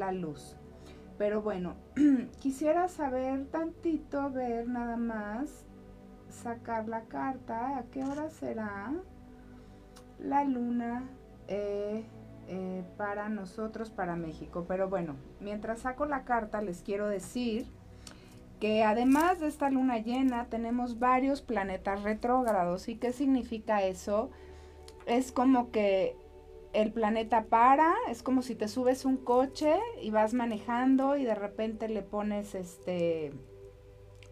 la luz. Pero bueno, quisiera saber tantito, ver nada más, sacar la carta, ¿a qué hora será la luna eh, eh, para nosotros, para México? Pero bueno, mientras saco la carta les quiero decir que además de esta luna llena tenemos varios planetas retrógrados. ¿Y qué significa eso? Es como que el planeta para, es como si te subes un coche y vas manejando y de repente le pones este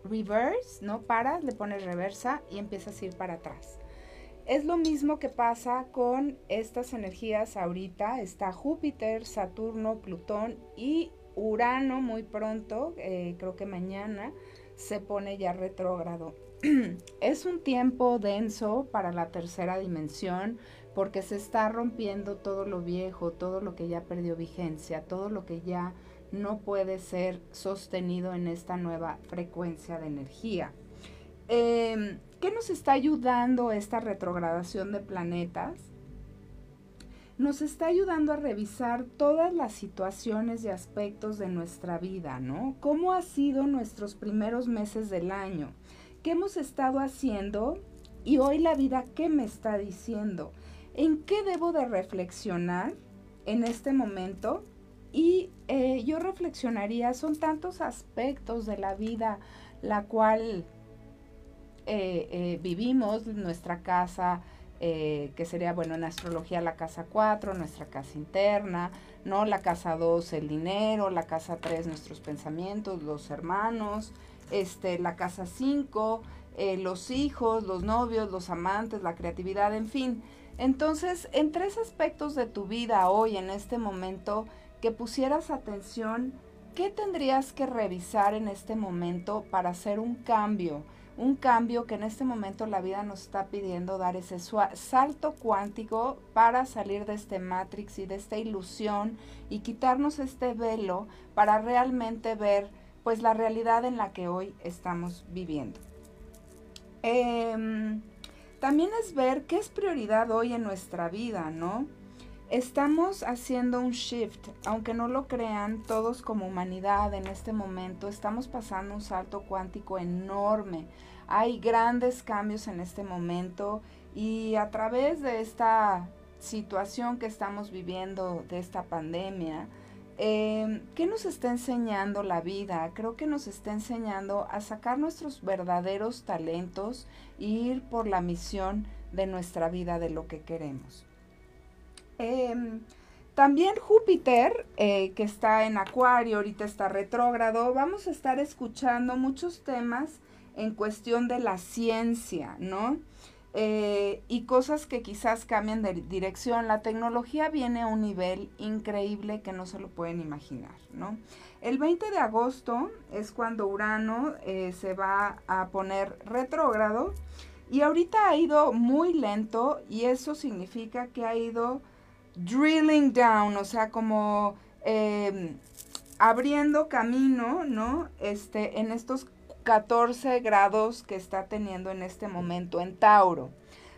reverse, ¿no? Paras, le pones reversa y empiezas a ir para atrás. Es lo mismo que pasa con estas energías ahorita. Está Júpiter, Saturno, Plutón y Urano muy pronto, eh, creo que mañana, se pone ya retrógrado. es un tiempo denso para la tercera dimensión porque se está rompiendo todo lo viejo, todo lo que ya perdió vigencia, todo lo que ya no puede ser sostenido en esta nueva frecuencia de energía. Em, ¿Qué nos está ayudando esta retrogradación de planetas? Nos está ayudando a revisar todas las situaciones y aspectos de nuestra vida, ¿no? ¿Cómo ha sido nuestros primeros meses del año? ¿Qué hemos estado haciendo? Y hoy la vida, ¿qué me está diciendo? ¿En qué debo de reflexionar en este momento? Y eh, yo reflexionaría, son tantos aspectos de la vida la cual eh, eh, vivimos, nuestra casa, que sería, bueno, en astrología la casa 4, nuestra casa interna, ¿no? La casa 2, el dinero, la casa 3, nuestros pensamientos, los hermanos, este, la casa 5, los hijos, los novios, los amantes, la creatividad, en fin. Entonces, en tres aspectos de tu vida hoy, en este momento, que pusieras atención, ¿qué tendrías que revisar en este momento para hacer un cambio? Un cambio que en este momento la vida nos está pidiendo dar ese salto cuántico para salir de este matrix y de esta ilusión y quitarnos este velo para realmente ver pues la realidad en la que hoy estamos viviendo. Eh, también es ver qué es prioridad hoy en nuestra vida, ¿no? Estamos haciendo un shift, aunque no lo crean, todos como humanidad en este momento estamos pasando un salto cuántico enorme. Hay grandes cambios en este momento y a través de esta situación que estamos viviendo, de esta pandemia, eh, ¿Qué nos está enseñando la vida? Creo que nos está enseñando a sacar nuestros verdaderos talentos e ir por la misión de nuestra vida, de lo que queremos. Em, también Júpiter, eh, que está en Acuario, ahorita está retrógrado, vamos a estar escuchando muchos temas en cuestión de la ciencia, ¿no? Eh, y cosas que quizás cambien de dirección. La tecnología viene a un nivel increíble que no se lo pueden imaginar, ¿no? El 20 de agosto es cuando Urano eh, se va a poner retrógrado y ahorita ha ido muy lento y eso significa que ha ido drilling down, o sea, como em, abriendo camino, ¿no? Este, en estos 14 grados que está teniendo en este momento en Tauro.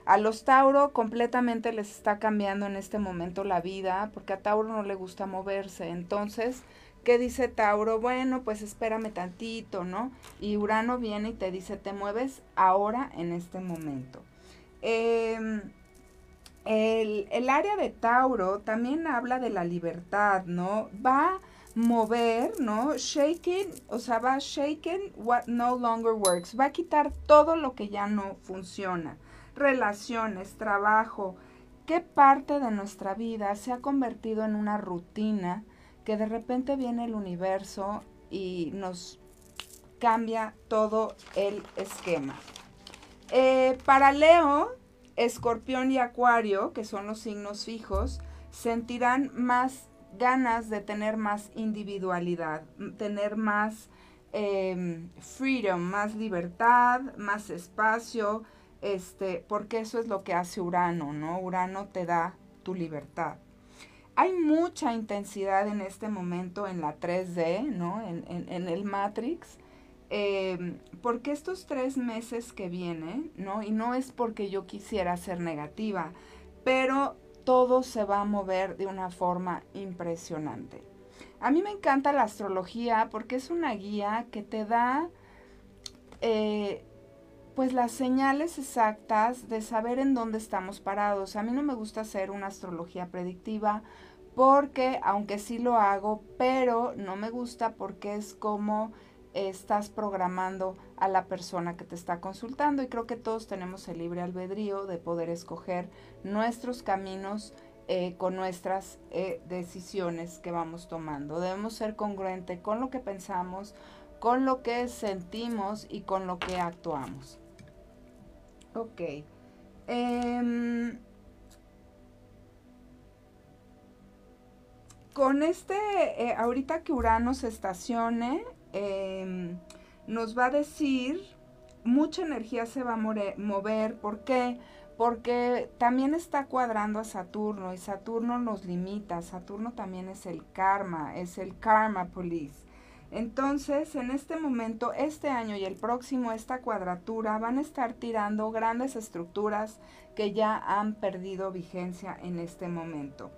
A los Tauro completamente les está cambiando en este momento la vida porque a Tauro no le gusta moverse. Entonces, ¿qué dice Tauro? Bueno, pues espérame tantito, ¿no? Y Urano viene y te dice, te mueves ahora en este momento. Em, el, el área de Tauro también habla de la libertad, ¿no? Va mover, ¿no? Shaking, o sea, va shaking what no longer works. Va a quitar todo lo que ya no funciona. Relaciones, trabajo. ¿Qué parte de nuestra vida se ha convertido en una rutina que de repente viene el universo y nos cambia todo el esquema? Eh, para Leo, Escorpión y Acuario, que son los signos fijos, sentirán más ganas de tener más individualidad, tener más em, freedom, más libertad, más espacio, este, porque eso es lo que hace Urano, ¿no? Urano te da tu libertad. Hay mucha intensidad en este momento en la 3D, ¿no? En, el Matrix. Em, porque estos tres meses que vienen, ¿no? Y no es porque yo quisiera ser negativa, pero todo se va a mover de una forma impresionante. A mí me encanta la astrología porque es una guía que te da eh, pues las señales exactas de saber en dónde estamos parados. A mí no me gusta hacer una astrología predictiva porque, aunque sí lo hago, pero no me gusta porque es como estás programando a la persona que te está consultando y creo que todos tenemos el libre albedrío de poder escoger nuestros caminos eh, con nuestras eh, decisiones que vamos tomando. Debemos ser congruentes con lo que pensamos, con lo que sentimos y con lo que actuamos. Ok. Em, con este, eh, ahorita que Urano se estacione, Em, nos va a decir, mucha energía se va a mover. ¿Por qué? Porque también está cuadrando a Saturno y Saturno nos limita. Saturno también es el karma, es el karma police. Entonces, en este momento, este año y el próximo, esta cuadratura van a estar tirando grandes estructuras que ya han perdido vigencia en este momento.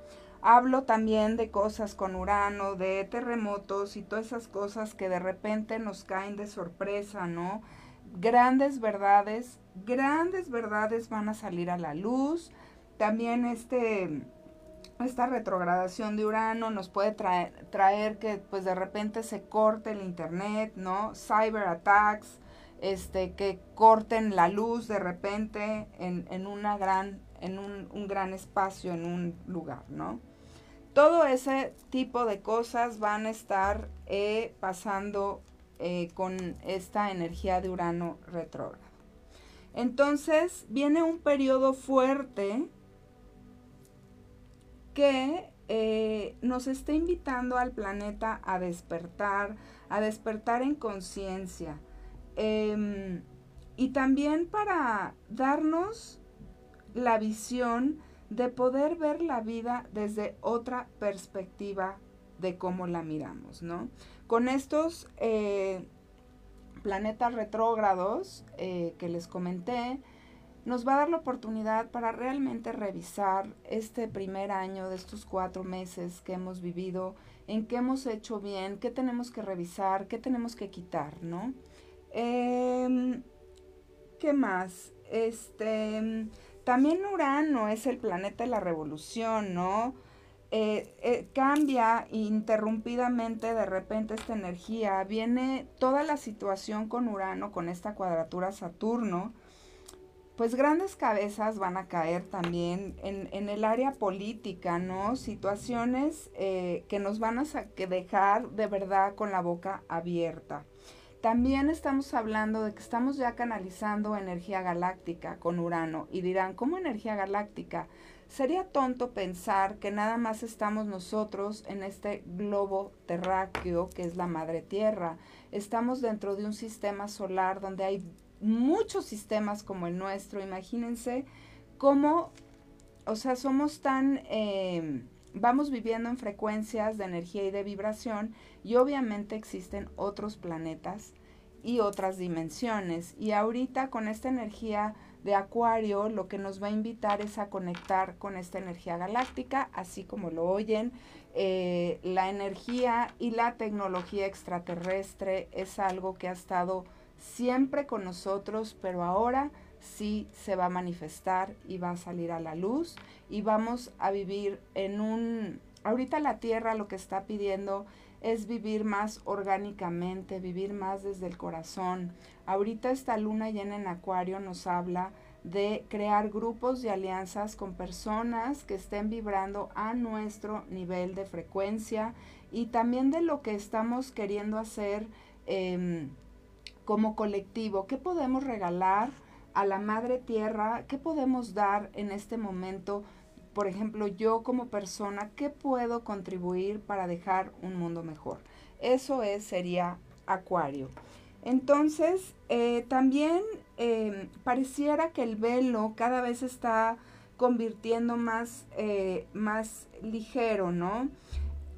Hablo también de cosas con Urano, de terremotos y todas esas cosas que de repente nos caen de sorpresa, ¿no? Grandes verdades, grandes verdades van a salir a la luz. También este, esta retrogradación de Urano nos puede traer, traer que pues de repente se corte el internet, ¿no? Cyber attacks, este, que corten la luz de repente en, en una gran, en un, un gran espacio, en un lugar, ¿no? Todo ese tipo de cosas van a estar eh, pasando eh, con esta energía de Urano retrógrado. Entonces viene un periodo fuerte que eh, nos está invitando al planeta a despertar, a despertar en conciencia. Em, y también para darnos la visión de poder ver la vida desde otra perspectiva de cómo la miramos, ¿no? Con estos eh, planetas retrógrados eh, que les comenté, nos va a dar la oportunidad para realmente revisar este primer año de estos cuatro meses que hemos vivido, en qué hemos hecho bien, qué tenemos que revisar, qué tenemos que quitar, ¿no? Em, ¿Qué más? Este, también Urano es el planeta de la revolución, ¿no? Eh, eh, cambia interrumpidamente de repente esta energía. Viene toda la situación con Urano, con esta cuadratura Saturno. Pues grandes cabezas van a caer también en, el área política, ¿no? Situaciones eh, que nos van a dejar de verdad con la boca abierta. También estamos hablando de que estamos ya canalizando energía galáctica con Urano y dirán, ¿cómo energía galáctica? Sería tonto pensar que nada más estamos nosotros en este globo terráqueo que es la madre tierra. Estamos dentro de un sistema solar donde hay muchos sistemas como el nuestro. Imagínense cómo, o sea, somos tan... Eh, vamos viviendo en frecuencias de energía y de vibración y obviamente existen otros planetas y otras dimensiones. Y ahorita con esta energía de Acuario lo que nos va a invitar es a conectar con esta energía galáctica, así como lo oyen. Eh, la energía y la tecnología extraterrestre es algo que ha estado siempre con nosotros, pero ahora sí se va a manifestar y va a salir a la luz y vamos a vivir en un... Ahorita la Tierra lo que está pidiendo es vivir más orgánicamente, vivir más desde el corazón. Ahorita esta luna llena en Acuario nos habla de crear grupos y alianzas con personas que estén vibrando a nuestro nivel de frecuencia y también de lo que estamos queriendo hacer em, como colectivo. ¿Qué podemos regalar? a la madre tierra, ¿qué podemos dar en este momento? Por ejemplo, yo como persona, ¿qué puedo contribuir para dejar un mundo mejor? Eso es, sería Acuario. Entonces, eh, también em, pareciera que el velo cada vez está convirtiendo más, eh, más ligero, ¿no?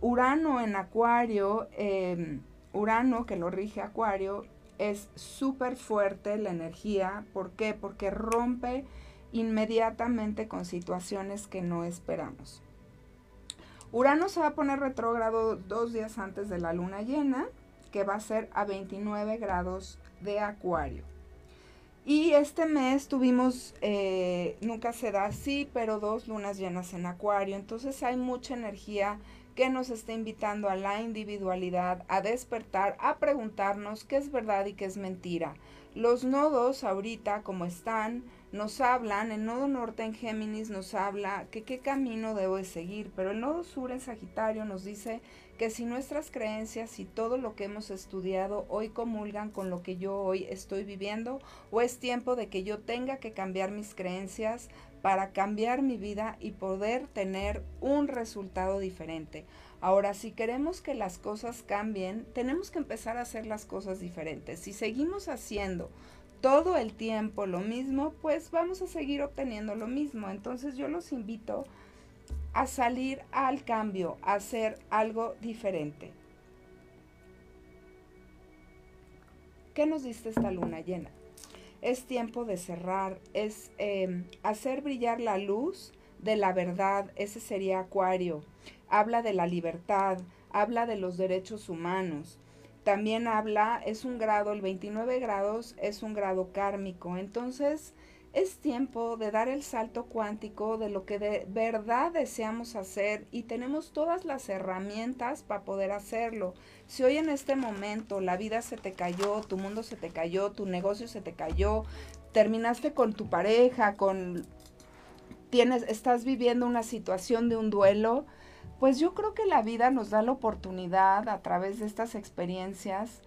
Urano en Acuario, em, Urano que lo rige Acuario, es súper fuerte la energía. ¿Por qué? Porque rompe inmediatamente con situaciones que no esperamos. Urano se va a poner retrógrado dos días antes de la luna llena, que va a ser a 29 grados de acuario. Y este mes tuvimos, eh, nunca se da así, pero dos lunas llenas en acuario. Entonces hay mucha energía que nos está invitando a la individualidad, a despertar, a preguntarnos qué es verdad y qué es mentira. Los nodos ahorita como están, nos hablan, el nodo norte en Géminis nos habla que qué camino debo de seguir, pero el nodo sur en Sagitario nos dice que si nuestras creencias y todo lo que hemos estudiado hoy comulgan con lo que yo hoy estoy viviendo, o es tiempo de que yo tenga que cambiar mis creencias para cambiar mi vida y poder tener un resultado diferente. Ahora, si queremos que las cosas cambien, tenemos que empezar a hacer las cosas diferentes. Si seguimos haciendo todo el tiempo lo mismo, pues vamos a seguir obteniendo lo mismo. Entonces yo los invito a salir al cambio, a hacer algo diferente. ¿Qué nos diste esta luna llena? Es tiempo de cerrar, es em, hacer brillar la luz de la verdad, ese sería Acuario. Habla de la libertad, habla de los derechos humanos, también habla, es un grado, el 29 grados es un grado kármico. Entonces, es tiempo de dar el salto cuántico de lo que de verdad deseamos hacer y tenemos todas las herramientas para poder hacerlo. Si hoy en este momento la vida se te cayó, tu mundo se te cayó, tu negocio se te cayó, terminaste con tu pareja, con tienes estás viviendo una situación de un duelo, pues yo creo que la vida nos da la oportunidad a través de estas experiencias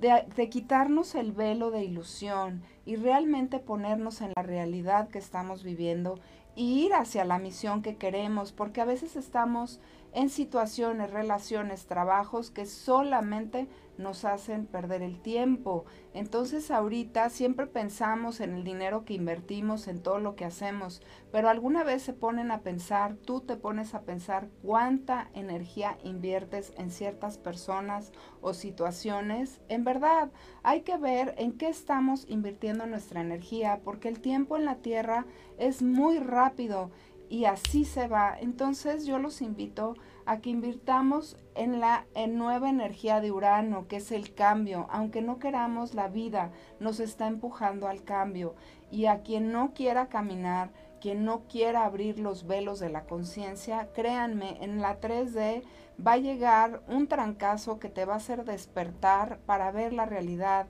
de, quitarnos el velo de ilusión y realmente ponernos en la realidad que estamos viviendo ir hacia la misión que queremos, porque a veces estamos en situaciones, relaciones, trabajos que solamente nos hacen perder el tiempo. Entonces ahorita siempre pensamos en el dinero que invertimos, en todo lo que hacemos, pero alguna vez se ponen a pensar, tú te pones a pensar cuánta energía inviertes en ciertas personas o situaciones. En verdad, hay que ver en qué estamos invirtiendo nuestra energía, porque el tiempo en la Tierra es muy rápido y así se va. Entonces yo los invito a que invirtamos en la en nueva energía de Urano, que es el cambio. Aunque no queramos, la vida nos está empujando al cambio. Y a quien no quiera caminar, quien no quiera abrir los velos de la conciencia, créanme, en la 3D va a llegar un trancazo que te va a hacer despertar para ver la realidad,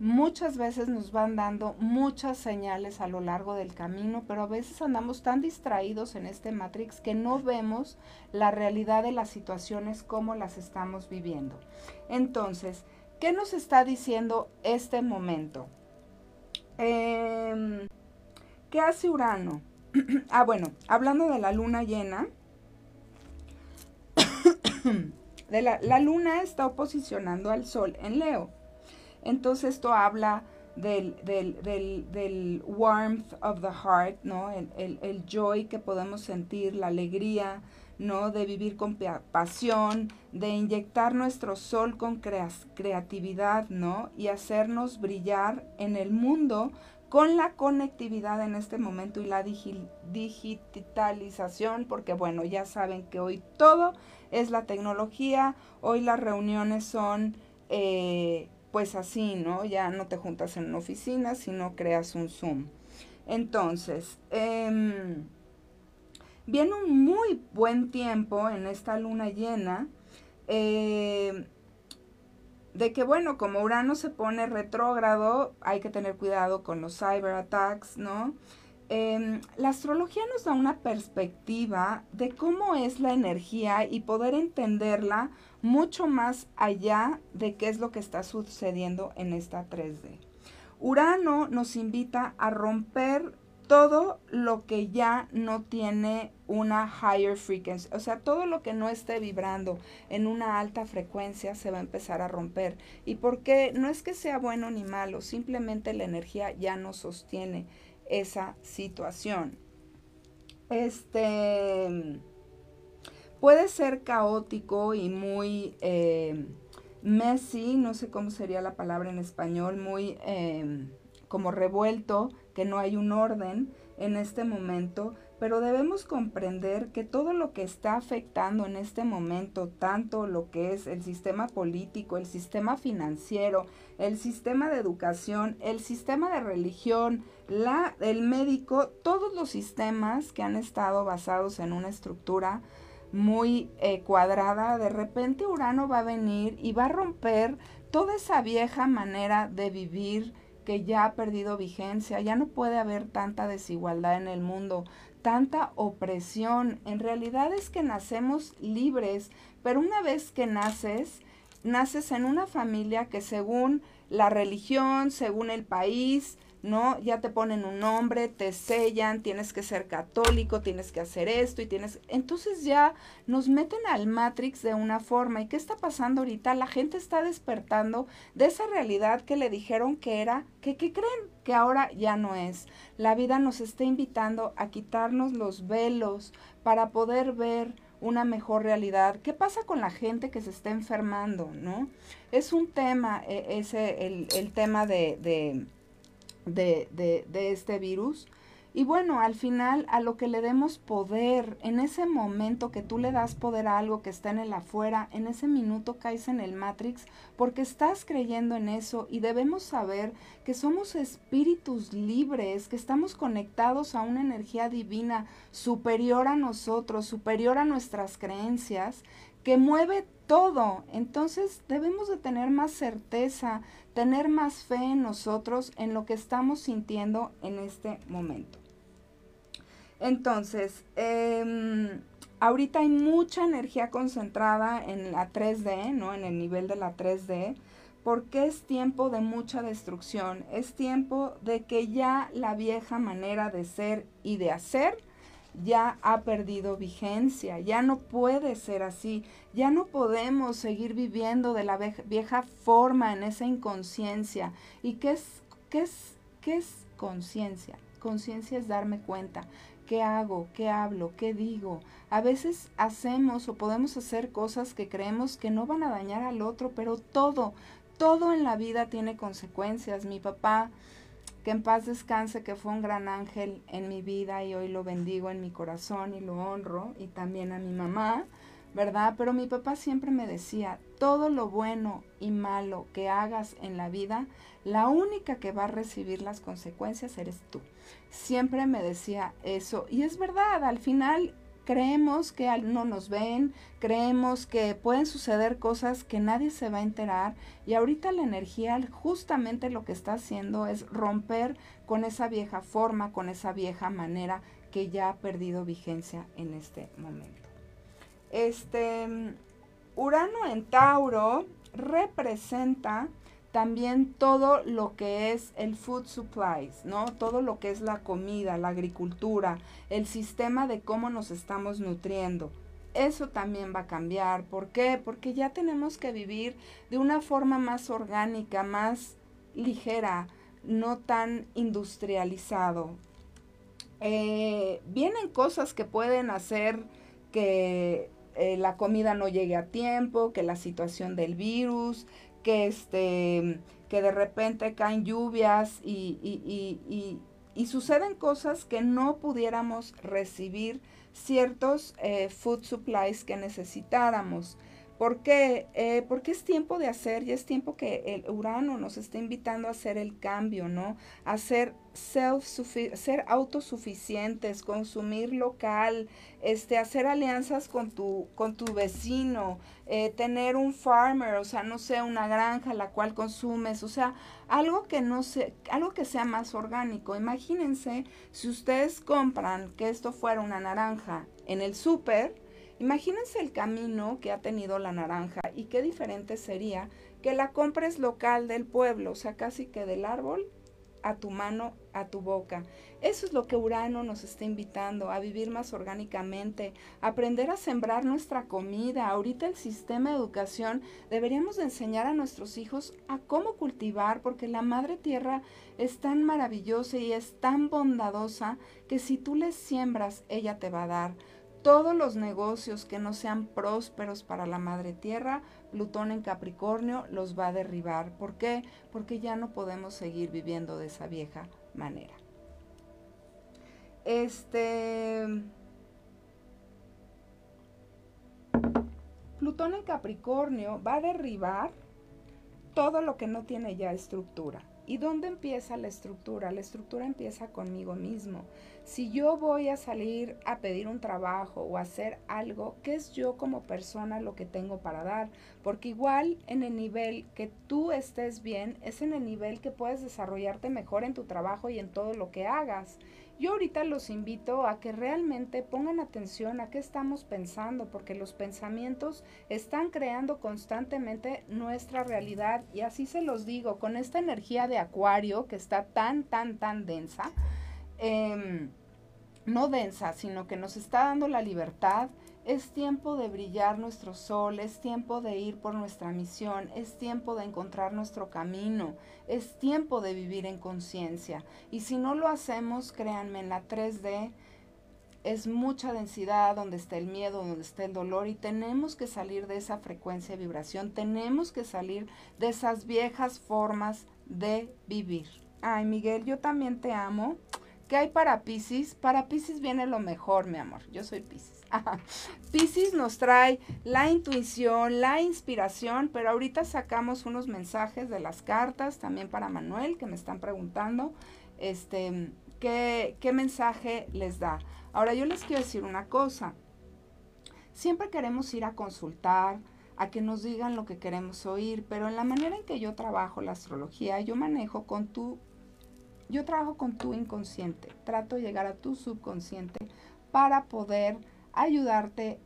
muchas veces nos van dando muchas señales a lo largo del camino, pero a veces andamos tan distraídos en este Matrix que no vemos la realidad de las situaciones como las estamos viviendo. Entonces, ¿qué nos está diciendo este momento? Em, ¿Qué hace Urano? ah, bueno, hablando de la luna llena, la, la luna está oposicionando al sol en Leo. Entonces esto habla del, del, warmth of the heart, ¿no? El, joy que podemos sentir, la alegría, ¿no? De vivir con pasión, de inyectar nuestro sol con creatividad, ¿no? Y hacernos brillar en el mundo con la conectividad en este momento y la digitalización, porque bueno, ya saben que hoy todo es la tecnología, hoy las reuniones son... Eh, pues así, ¿no? Ya no te juntas en una oficina, sino creas un Zoom. Entonces, em, viene un muy buen tiempo en esta luna llena. Eh, de que bueno, como Urano se pone retrógrado, hay que tener cuidado con los cyber attacks, ¿no? Em, la astrología nos da una perspectiva de cómo es la energía y poder entenderla mucho más allá de qué es lo que está sucediendo en esta 3D. Urano nos invita a romper todo lo que ya no tiene una higher frequency, o sea, todo lo que no esté vibrando en una alta frecuencia se va a empezar a romper. ¿Y por qué? No es que sea bueno ni malo, simplemente la energía ya no sostiene esa situación. Este puede ser caótico y muy eh, messy, no sé cómo sería la palabra en español, muy em, como revuelto, que no hay un orden en este momento. pero debemos comprender que todo lo que está afectando en este momento, tanto lo que es el sistema político, el sistema financiero, el sistema de educación, el sistema de religión, la, el médico, todos los sistemas que han estado basados en una estructura muy eh, cuadrada, de repente Urano va a venir y va a romper toda esa vieja manera de vivir que ya ha perdido vigencia, ya no puede haber tanta desigualdad en el mundo, tanta opresión. En realidad es que nacemos libres, pero una vez que naces, naces en una familia que según la religión, según el país, ¿no? Ya te ponen un nombre, te sellan, tienes que ser católico, tienes que hacer esto y tienes... Entonces ya nos meten al Matrix de una forma. ¿Y qué está pasando ahorita? La gente está despertando de esa realidad que le dijeron que era, que, que creen que ahora ya no es. La vida nos está invitando a quitarnos los velos para poder ver una mejor realidad. ¿Qué pasa con la gente que se está enfermando, no? Es un tema, e, ese, el, el tema de, de de, de, este virus. Y bueno, al final a lo que le demos poder, en ese momento que tú le das poder a algo que está en el afuera, en ese minuto caes en el Matrix porque estás creyendo en eso y debemos saber que somos espíritus libres, que estamos conectados a una energía divina superior a nosotros, superior a nuestras creencias, que mueve todo. Entonces debemos de tener más certeza, tener más fe en nosotros, en lo que estamos sintiendo en este momento. Entonces, em, ahorita hay mucha energía concentrada en la 3D, ¿no? En el nivel de la 3D, porque es tiempo de mucha destrucción, es tiempo de que ya la vieja manera de ser y de hacer ya ha perdido vigencia, ya no puede ser así, ya no podemos seguir viviendo de la vieja forma en esa inconsciencia. ¿Y qué es, qué es, qué es conciencia? Conciencia es darme cuenta. ¿Qué hago? ¿Qué hablo? ¿Qué digo? A veces hacemos o podemos hacer cosas que creemos que no van a dañar al otro, pero todo, todo en la vida tiene consecuencias. Mi papá que en paz descanse, que fue un gran ángel en mi vida y hoy lo bendigo en mi corazón y lo honro, y también a mi mamá, ¿verdad? Pero mi papá siempre me decía, todo lo bueno y malo que hagas en la vida, la única que va a recibir las consecuencias eres tú. Siempre me decía eso, y es verdad, al final creemos que no nos ven, creemos que pueden suceder cosas que nadie se va a enterar y ahorita la energía justamente lo que está haciendo es romper con esa vieja forma, con esa vieja manera que ya ha perdido vigencia en este momento. Este Urano en Tauro representa también todo lo que es el food supplies, ¿no? Todo lo que es la comida, la agricultura, el sistema de cómo nos estamos nutriendo. Eso también va a cambiar. ¿Por qué? Porque ya tenemos que vivir de una forma más orgánica, más ligera, no tan industrializado. Eh, vienen cosas que pueden hacer que eh, la comida no llegue a tiempo, que la situación del virus, que, este, que de repente caen lluvias y, y, y, suceden cosas que no pudiéramos recibir ciertos eh, food supplies que necesitáramos. ¿Por qué? Eh, porque es tiempo de hacer y es tiempo que el Urano nos está invitando a hacer el cambio, ¿no? A ser, self ser autosuficientes, consumir local, este, hacer alianzas con tu, con tu vecino, eh, tener un farmer, o sea, no sé, una granja la cual consumes, o sea, algo que no se, algo que sea más orgánico. Imagínense si ustedes compran que esto fuera una naranja en el súper, Imagínense el camino que ha tenido la naranja y qué diferente sería que la compres local del pueblo, o sea, casi que del árbol a tu mano, a tu boca. Eso es lo que Urano nos está invitando, a vivir más orgánicamente, aprender a sembrar nuestra comida. Ahorita el sistema de educación deberíamos de enseñar a nuestros hijos a cómo cultivar, porque la madre tierra es tan maravillosa y es tan bondadosa que si tú le siembras, ella te va a dar todos los negocios que no sean prósperos para la madre tierra, Plutón en Capricornio los va a derribar. ¿Por qué? Porque ya no podemos seguir viviendo de esa vieja manera. Este... Plutón en Capricornio va a derribar todo lo que no tiene ya estructura. ¿Y dónde empieza la estructura? La estructura empieza conmigo mismo. Si yo voy a salir a pedir un trabajo o hacer algo, ¿qué es yo como persona lo que tengo para dar? Porque igual en el nivel que tú estés bien, es en el nivel que puedes desarrollarte mejor en tu trabajo y en todo lo que hagas. Yo ahorita los invito a que realmente pongan atención a qué estamos pensando, porque los pensamientos están creando constantemente nuestra realidad y así se los digo, con esta energía de acuario que está tan, tan, tan densa, em, no densa, sino que nos está dando la libertad, es tiempo de brillar nuestro sol, es tiempo de ir por nuestra misión, es tiempo de encontrar nuestro camino, es tiempo de vivir en conciencia. Y si no lo hacemos, créanme, en la 3D es mucha densidad donde está el miedo, donde está el dolor y tenemos que salir de esa frecuencia de vibración, tenemos que salir de esas viejas formas de vivir. Ay, Miguel, yo también te amo. ¿Qué hay para Pisces? Para Pisces viene lo mejor, mi amor. Yo soy Pisces. Pisces nos trae la intuición, la inspiración, pero ahorita sacamos unos mensajes de las cartas también para Manuel que me están preguntando este qué, qué mensaje les da. Ahora yo les quiero decir una cosa. Siempre queremos ir a consultar, a que nos digan lo que queremos oír, pero en la manera en que yo trabajo la astrología, yo manejo con tu yo trabajo con tu inconsciente, trato de llegar a tu subconsciente para poder ayudarte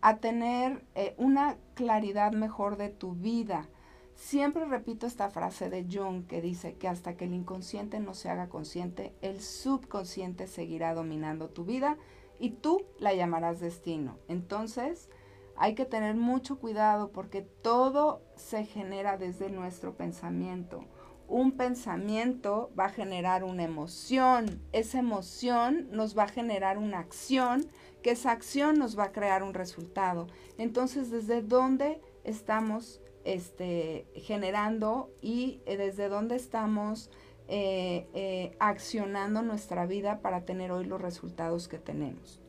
a tener eh, una claridad mejor de tu vida. Siempre repito esta frase de Jung que dice que hasta que el inconsciente no se haga consciente, el subconsciente seguirá dominando tu vida y tú la llamarás destino. Entonces, hay que tener mucho cuidado porque todo se genera desde nuestro pensamiento un pensamiento va a generar una emoción, esa emoción nos va a generar una acción, que esa acción nos va a crear un resultado. Entonces, ¿desde dónde estamos este, generando y eh, desde dónde estamos eh, eh, accionando nuestra vida para tener hoy los resultados que tenemos?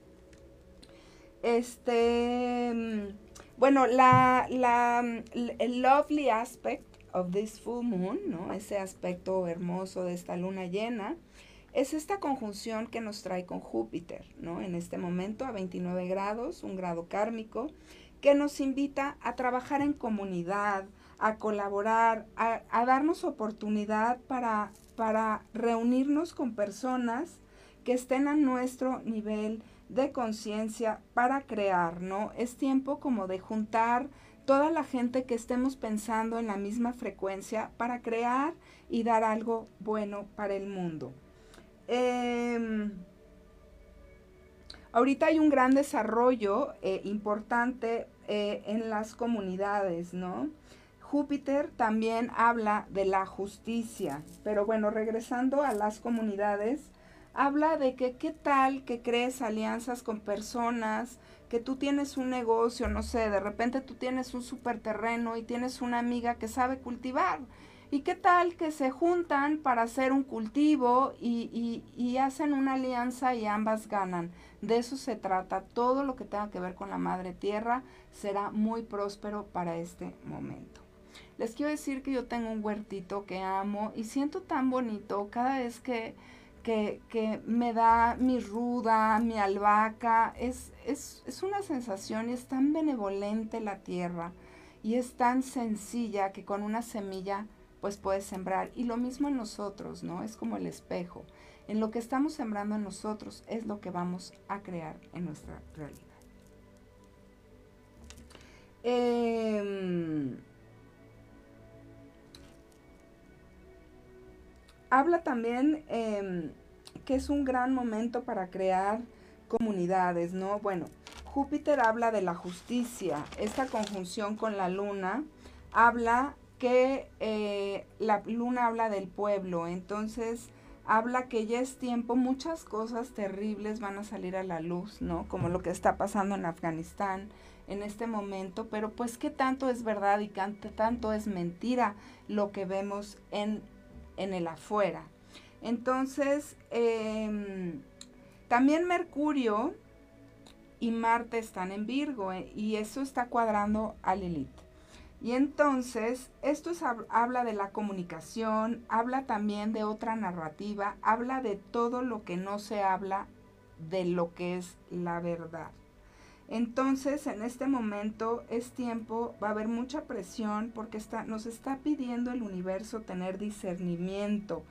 Este, mm, bueno, la, la, el lovely aspect of this full moon, ¿no? Ese aspecto hermoso de esta luna llena, es esta conjunción que nos trae con Júpiter, ¿no? En este momento a 29 grados, un grado kármico, que nos invita a trabajar en comunidad, a colaborar, a, a darnos oportunidad para, para reunirnos con personas que estén a nuestro nivel de conciencia para crear, ¿no? Es tiempo como de juntar toda la gente que estemos pensando en la misma frecuencia para crear y dar algo bueno para el mundo. Em, ahorita hay un gran desarrollo eh, importante eh, en las comunidades, ¿no? Júpiter también habla de la justicia, pero bueno, regresando a las comunidades, habla de que qué tal que crees alianzas con personas, que tú tienes un negocio, no sé, de repente tú tienes un super terreno y tienes una amiga que sabe cultivar. ¿Y qué tal que se juntan para hacer un cultivo y, y, hacen una alianza y ambas ganan? De eso se trata. Todo lo que tenga que ver con la madre tierra será muy próspero para este momento. Les quiero decir que yo tengo un huertito que amo y siento tan bonito cada vez que que, me da mi ruda, mi albahaca. Es, es, es, una sensación y es tan benevolente la tierra y es tan sencilla que con una semilla pues puedes sembrar. Y lo mismo en nosotros, ¿no? Es como el espejo. En lo que estamos sembrando en nosotros es lo que vamos a crear en nuestra realidad. Eh, Habla también em, que es un gran momento para crear comunidades, ¿no? Bueno, Júpiter habla de la justicia, esta conjunción con la luna habla que eh, la luna habla del pueblo, entonces habla que ya es tiempo, muchas cosas terribles van a salir a la luz, ¿no? Como lo que está pasando en Afganistán en este momento, pero pues qué tanto es verdad y qué tanto es mentira lo que vemos en en el afuera. Entonces, em, También Mercurio y Marte están en Virgo eh, y eso está cuadrando a Lilith. Y entonces, esto habla de la comunicación, habla también de otra narrativa, habla de todo lo que no se habla de lo que es la verdad. Entonces, en este momento es tiempo, va a haber mucha presión porque está, nos está pidiendo el universo tener discernimiento,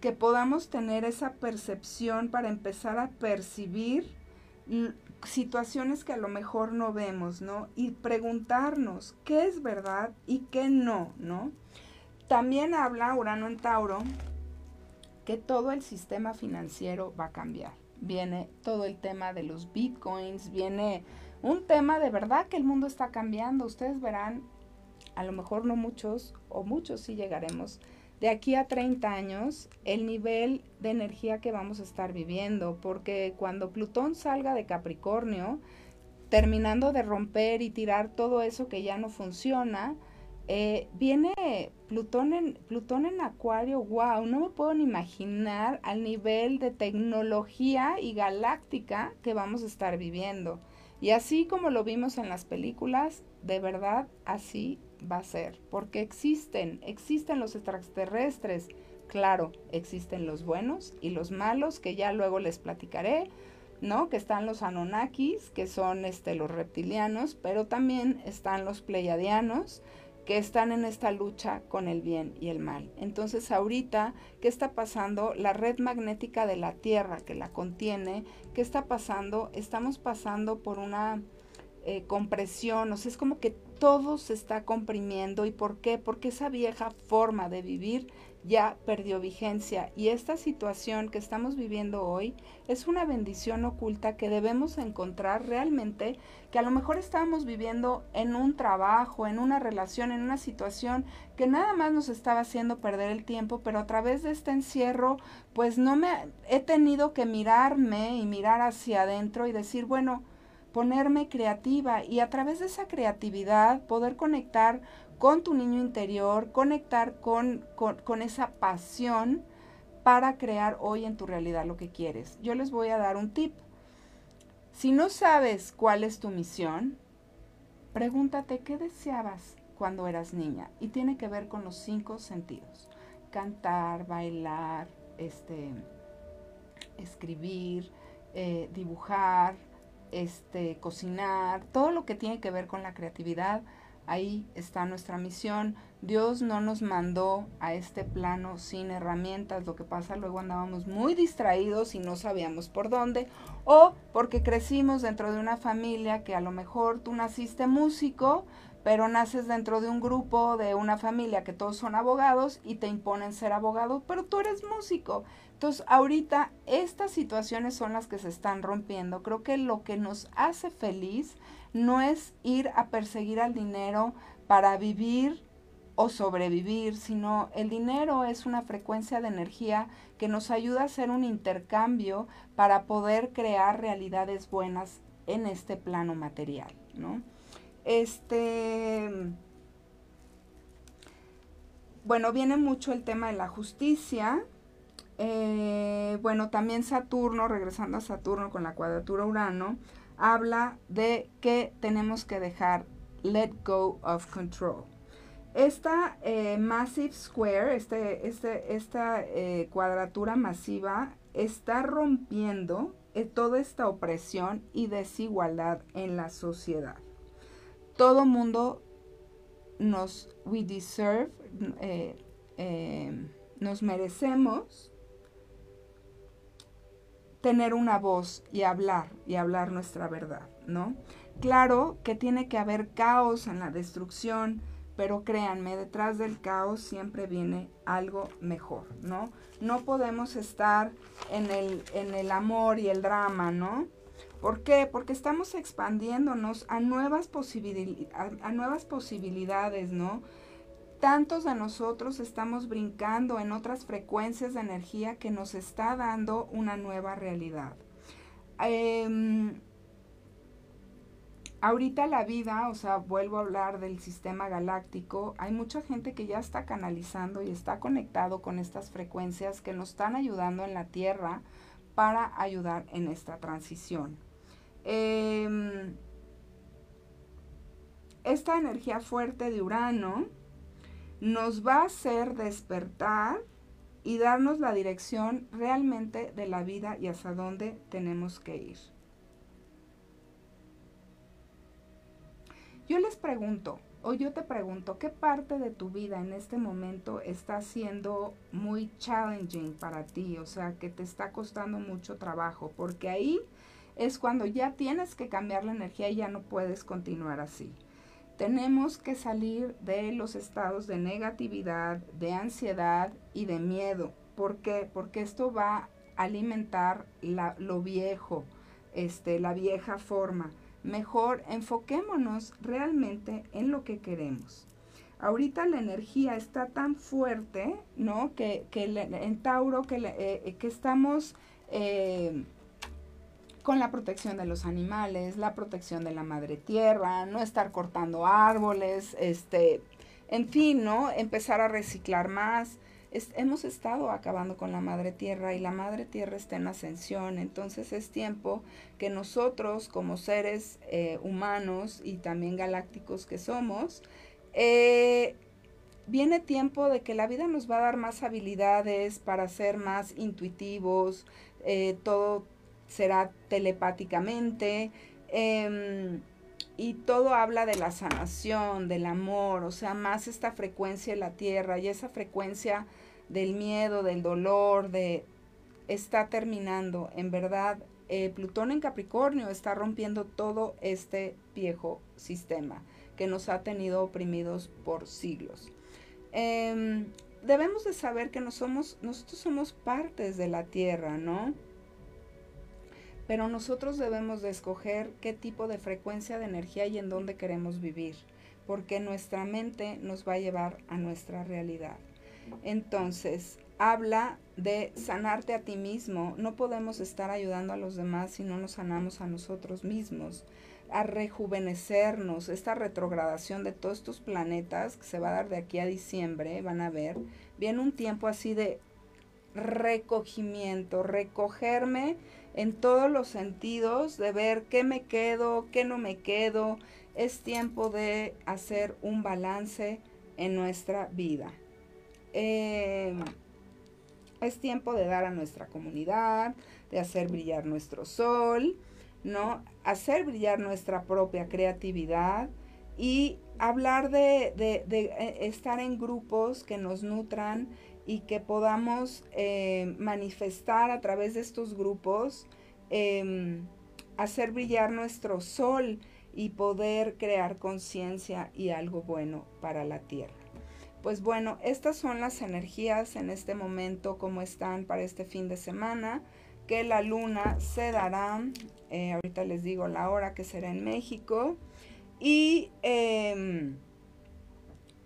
que podamos tener esa percepción para empezar a percibir situaciones que a lo mejor no vemos, ¿no? Y preguntarnos qué es verdad y qué no, ¿no? También habla Urano en Tauro que todo el sistema financiero va a cambiar. Viene todo el tema de los bitcoins, viene un tema de verdad que el mundo está cambiando. Ustedes verán, a lo mejor no muchos o muchos sí llegaremos de aquí a 30 años el nivel de energía que vamos a estar viviendo, porque cuando Plutón salga de Capricornio, terminando de romper y tirar todo eso que ya no funciona, eh, viene Plutón en, Plutón en Acuario, wow, no me puedo ni imaginar al nivel de tecnología y galáctica que vamos a estar viviendo. Y así como lo vimos en las películas, de verdad así va a ser, porque existen, existen los extraterrestres, claro, existen los buenos y los malos, que ya luego les platicaré, ¿no? Que están los Anunnakis, que son este, los reptilianos, pero también están los pleiadianos, que están en esta lucha con el bien y el mal. Entonces ahorita, ¿qué está pasando? La red magnética de la Tierra que la contiene, ¿qué está pasando? Estamos pasando por una eh, compresión, o sea, es como que todo se está comprimiendo. ¿Y por qué? Porque esa vieja forma de vivir ya perdió vigencia. Y esta situación que estamos viviendo hoy es una bendición oculta que debemos encontrar realmente, que a lo mejor estábamos viviendo en un trabajo, en una relación, en una situación que nada más nos estaba haciendo perder el tiempo, pero a través de este encierro, pues no me he tenido que mirarme y mirar hacia adentro y decir, bueno, ponerme creativa y a través de esa creatividad poder conectar con tu niño interior, conectar con, con, esa pasión para crear hoy en tu realidad lo que quieres. Yo les voy a dar un tip. Si no sabes cuál es tu misión, pregúntate qué deseabas cuando eras niña y tiene que ver con los cinco sentidos. Cantar, bailar, este, escribir, eh, dibujar, este, cocinar, todo lo que tiene que ver con la creatividad, ahí está nuestra misión. Dios no nos mandó a este plano sin herramientas, lo que pasa luego andábamos muy distraídos y no sabíamos por dónde, o porque crecimos dentro de una familia que a lo mejor tú naciste músico, pero naces dentro de un grupo, de una familia que todos son abogados y te imponen ser abogado, pero tú eres músico. Entonces, ahorita estas situaciones son las que se están rompiendo. Creo que lo que nos hace feliz no es ir a perseguir al dinero para vivir o sobrevivir, sino el dinero es una frecuencia de energía que nos ayuda a hacer un intercambio para poder crear realidades buenas en este plano material, ¿no? Este bueno, viene mucho el tema de la justicia, eh, bueno, también Saturno, regresando a Saturno con la cuadratura Urano, habla de que tenemos que dejar let go of control. Esta eh, massive square, este, este, esta eh, cuadratura masiva, está rompiendo toda esta opresión y desigualdad en la sociedad. Todo mundo nos, we deserve, nos merecemos tener una voz y hablar y hablar nuestra verdad, ¿no? Claro que tiene que haber caos en la destrucción, pero créanme, detrás del caos siempre viene algo mejor, ¿no? No podemos estar en el, en el amor y el drama, ¿no? ¿Por qué? Porque estamos expandiéndonos a nuevas, a nuevas posibilidades, ¿no? Tantos de nosotros estamos brincando en otras frecuencias de energía que nos está dando una nueva realidad. Em, ahorita la vida, o sea, vuelvo a hablar del sistema galáctico, hay mucha gente que ya está canalizando y está conectado con estas frecuencias que nos están ayudando en la Tierra para ayudar en esta transición. Em, esta energía fuerte de Urano nos va a hacer despertar y darnos la dirección realmente de la vida y hacia dónde tenemos que ir. Yo les pregunto, o yo te pregunto, ¿qué parte de tu vida en este momento está siendo muy challenging para ti? O sea, que te está costando mucho trabajo, porque ahí es cuando ya tienes que cambiar la energía y ya no puedes continuar así. Tenemos que salir de los estados de negatividad, de ansiedad y de miedo. ¿Por qué? Porque esto va a alimentar lo viejo, este, la vieja forma. Mejor enfoquémonos realmente en lo que queremos. Ahorita la energía está tan fuerte, ¿no? Que, en Tauro, que, eh, que estamos eh, con la protección de los animales, la protección de la madre tierra, no estar cortando árboles, este, en fin, ¿no? Empezar a reciclar más. hemos estado acabando con la madre tierra y la madre tierra está en ascensión, entonces es tiempo que nosotros como seres eh, humanos y también galácticos que somos, eh, viene tiempo de que la vida nos va a dar más habilidades para ser más intuitivos, eh, todo será telepáticamente. Em, y todo habla de la sanación, del amor, o sea, más esta frecuencia de la tierra y esa frecuencia del miedo, del dolor, de está terminando. En verdad, eh, Plutón en Capricornio está rompiendo todo este viejo sistema que nos ha tenido oprimidos por siglos. Em, debemos de saber que somos, nosotros somos partes de la tierra, ¿no? Pero nosotros debemos de escoger qué tipo de frecuencia de energía y en dónde queremos vivir, porque nuestra mente nos va a llevar a nuestra realidad. Entonces, habla de sanarte a ti mismo. No podemos estar ayudando a los demás si no nos sanamos a nosotros mismos, a rejuvenecernos. Esta retrogradación de todos estos planetas que se va a dar de aquí a diciembre, van a ver, viene un tiempo así de recogimiento, recogerme en todos los sentidos, de ver qué me quedo, qué no me quedo. Es tiempo de hacer un balance en nuestra vida. Em, es tiempo de dar a nuestra comunidad, de hacer brillar nuestro sol, ¿no? Hacer brillar nuestra propia creatividad y hablar de, eh, estar en grupos que nos nutran y que podamos eh, manifestar a través de estos grupos, em, hacer brillar nuestro sol y poder crear conciencia y algo bueno para la tierra. Pues bueno, estas son las energías en este momento, como están para este fin de semana, que la luna se dará, eh, ahorita les digo la hora que será en México, y em,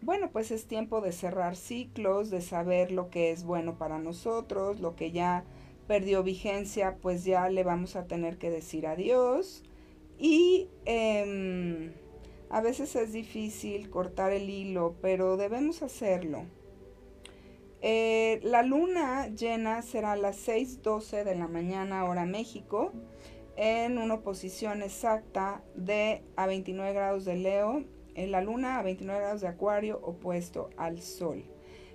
bueno, pues es tiempo de cerrar ciclos, de saber lo que es bueno para nosotros, lo que ya perdió vigencia, pues ya le vamos a tener que decir adiós. Y em, a veces es difícil cortar el hilo, pero debemos hacerlo. Eh, la luna llena será a las 6.12 de la mañana hora México en una posición exacta de a 29 grados de Leo en la luna a 29 grados de acuario opuesto al sol.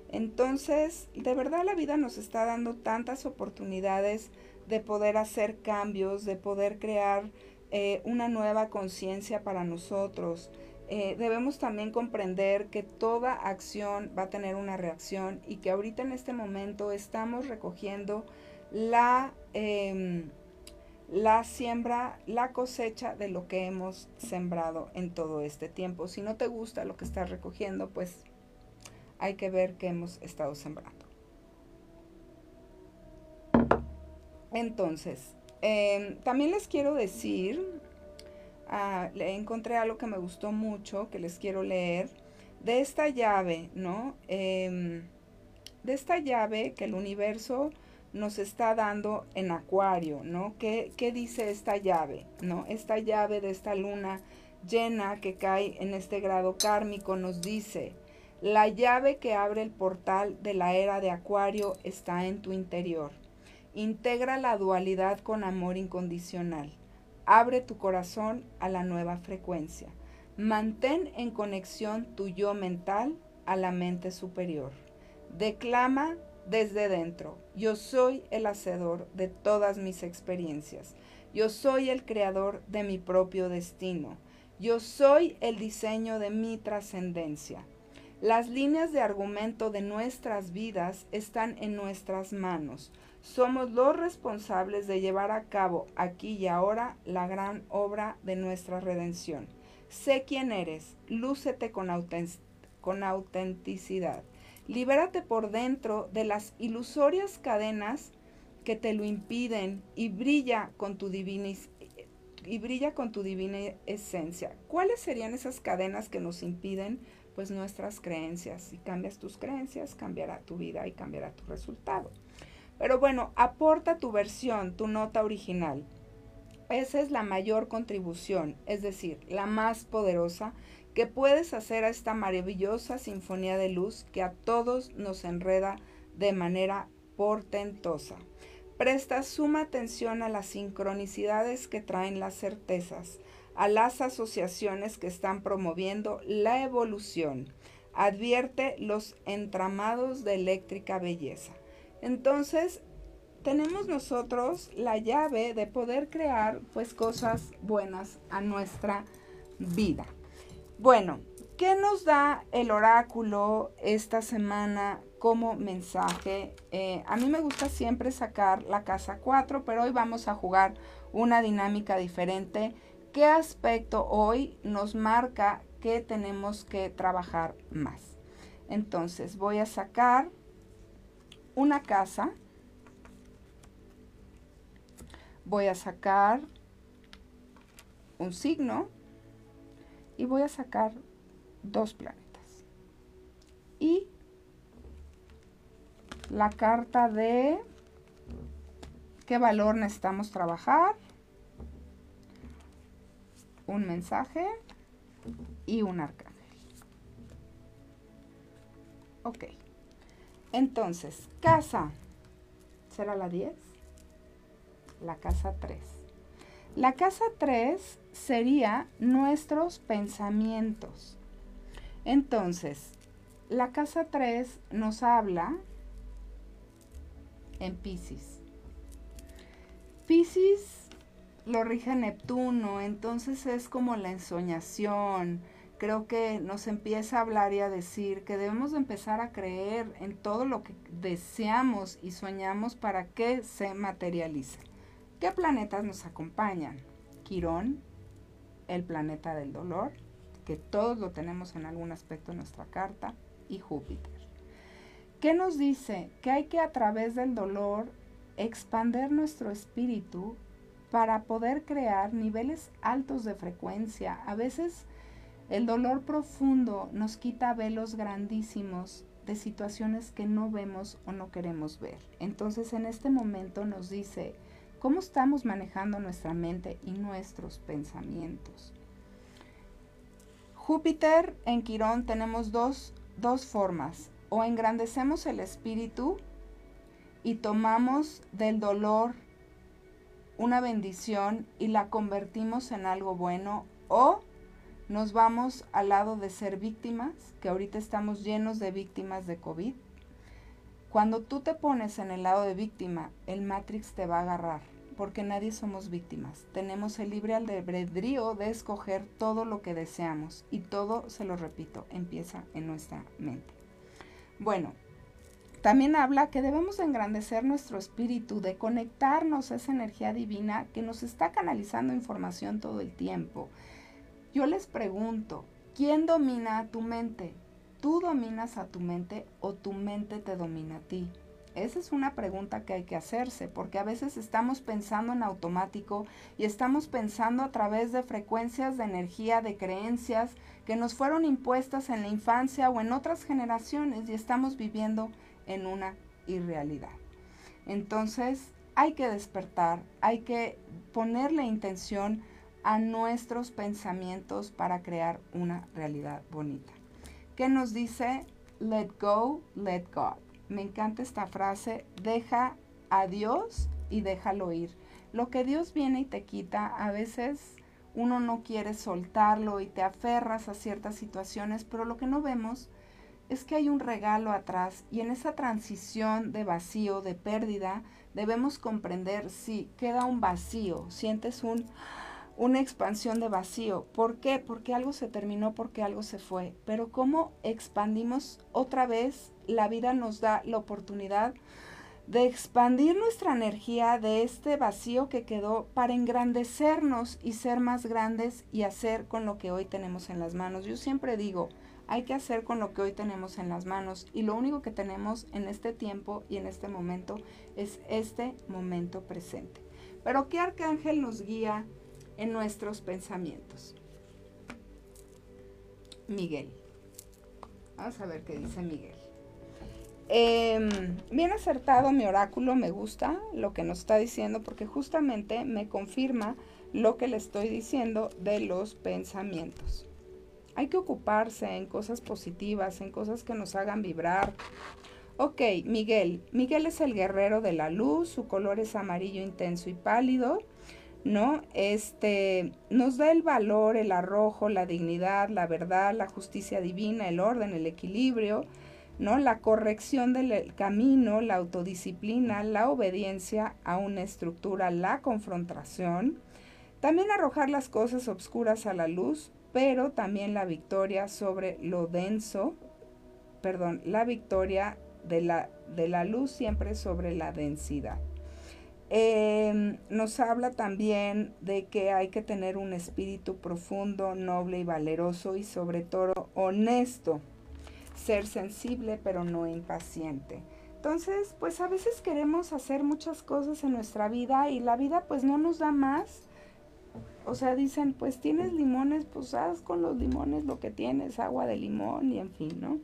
Entonces, de verdad la vida nos está dando tantas oportunidades de poder hacer cambios, de poder crear eh, una nueva conciencia para nosotros. Eh, debemos también comprender que toda acción va a tener una reacción y que ahorita en este momento estamos recogiendo la... Em, la siembra, la cosecha de lo que hemos sembrado en todo este tiempo. Si no te gusta lo que estás recogiendo, pues hay que ver qué hemos estado sembrando. Entonces, em, también les quiero decir, ah, encontré algo que me gustó mucho, que les quiero leer, de esta llave, ¿no? Em, de esta llave que el universo nos está dando en acuario, ¿no? ¿Qué, ¿Qué, dice esta llave, ¿no? Esta llave de esta luna llena que cae en este grado kármico nos dice, la llave que abre el portal de la era de acuario está en tu interior. Integra la dualidad con amor incondicional. Abre tu corazón a la nueva frecuencia. Mantén en conexión tu yo mental a la mente superior. Declama desde dentro, yo soy el hacedor de todas mis experiencias. Yo soy el creador de mi propio destino. Yo soy el diseño de mi trascendencia. Las líneas de argumento de nuestras vidas están en nuestras manos. Somos los responsables de llevar a cabo aquí y ahora la gran obra de nuestra redención. Sé quién eres, lúcete con, con autenticidad. Libérate por dentro de las ilusorias cadenas que te lo impiden y brilla con tu divina y brilla con tu divina esencia. ¿Cuáles serían esas cadenas que nos impiden? Pues nuestras creencias. Si cambias tus creencias, cambiará tu vida y cambiará tu resultado. Pero bueno, aporta tu versión, tu nota original. Esa es la mayor contribución, es decir, la más poderosa que puedes hacer a esta maravillosa sinfonía de luz que a todos nos enreda de manera portentosa. Presta suma atención a las sincronicidades que traen las certezas, a las asociaciones que están promoviendo la evolución. Advierte los entramados de eléctrica belleza. Entonces, tenemos nosotros la llave de poder crear pues cosas buenas a nuestra vida. Bueno, ¿qué nos da el oráculo esta semana como mensaje. Eh, a mí me gusta siempre sacar la casa 4, pero hoy vamos a jugar una dinámica diferente. ¿Qué aspecto hoy nos marca que tenemos que trabajar más? Entonces voy a sacar una casa. Voy a sacar un signo y voy a sacar dos planetas. Y la carta de qué valor necesitamos trabajar, un mensaje y un arcángel. Ok. Entonces, casa, ¿será la 10? La casa 3. La casa 3 sería nuestros pensamientos. Entonces, la casa 3 nos habla en Pisces. Pisces lo rige Neptuno, entonces es como la ensoñación. Creo que nos empieza a hablar y a decir que debemos empezar a creer en todo lo que deseamos y soñamos para que se materialice. ¿Qué planetas nos acompañan? Quirón, el planeta del dolor, que todos lo tenemos en algún aspecto de nuestra carta, y Júpiter. ¿Qué nos dice? Que hay que a través del dolor expander nuestro espíritu para poder crear niveles altos de frecuencia. A veces el dolor profundo nos quita velos grandísimos de situaciones que no vemos o no queremos ver. Entonces en este momento nos dice cómo estamos manejando nuestra mente y nuestros pensamientos. Júpiter en Quirón tenemos dos, dos formas o engrandecemos el espíritu y tomamos del dolor una bendición y la convertimos en algo bueno o nos vamos al lado de ser víctimas, que ahorita estamos llenos de víctimas de COVID. Cuando tú te pones en el lado de víctima, el Matrix te va a agarrar, porque nadie somos víctimas. Tenemos el libre albedrío de escoger todo lo que deseamos y todo, se lo repito, empieza en nuestra mente. Bueno, también habla que debemos engrandecer nuestro espíritu, de conectarnos a esa energía divina que nos está canalizando información todo el tiempo. Yo les pregunto, ¿quién domina tu mente? ¿Tú dominas a tu mente o tu mente te domina a ti? Esa es una pregunta que hay que hacerse, porque a veces estamos pensando en automático y estamos pensando a través de frecuencias de energía, de creencias que nos fueron impuestas en la infancia o en otras generaciones y estamos viviendo en una irrealidad. Entonces, hay que despertar, hay que ponerle intención a nuestros pensamientos para crear una realidad bonita. ¿Qué nos dice? Let go, let God me encanta esta frase, deja a Dios y déjalo ir. Lo que Dios viene y te quita, a veces uno no quiere soltarlo y te aferras a ciertas situaciones, pero lo que no vemos es que hay un regalo atrás y en esa transición de vacío, de pérdida, debemos comprender si queda un vacío, sientes un, una expansión de vacío. ¿Por qué? Porque algo se terminó, porque algo se fue. Pero cómo expandimos otra vez, la vida nos da la oportunidad de expandir nuestra energía de este vacío que quedó para engrandecernos y ser más grandes y hacer con lo que hoy tenemos en las manos. Yo siempre digo, hay que hacer con lo que hoy tenemos en las manos y lo único que tenemos en este tiempo y en este momento es este momento presente. Pero ¿qué arcángel nos guía en nuestros pensamientos? Miguel. Vamos a ver qué dice Miguel. Em, bien acertado mi oráculo, me gusta lo que nos está diciendo porque justamente me confirma lo que le estoy diciendo de los pensamientos. Hay que ocuparse en cosas positivas, en cosas que nos hagan vibrar. Ok, Miguel. Miguel es el guerrero de la luz, su color es amarillo intenso y pálido, ¿no? Este nos da el valor, el arrojo, la dignidad, la verdad, la justicia divina, el orden, el equilibrio ¿no? La corrección del camino, la autodisciplina, la obediencia a una estructura, la confrontación, también arrojar las cosas obscuras a la luz, pero también la victoria sobre lo denso, perdón, la victoria de la, de la luz siempre sobre la densidad. Em, nos habla también de que hay que tener un espíritu profundo, noble y valeroso y sobre todo honesto ser sensible pero no impaciente. Entonces, pues a veces queremos hacer muchas cosas en nuestra vida y la vida pues no nos da más. O sea, dicen, pues tienes limones, pues haz con los limones lo que tienes, agua de limón y en fin, ¿no?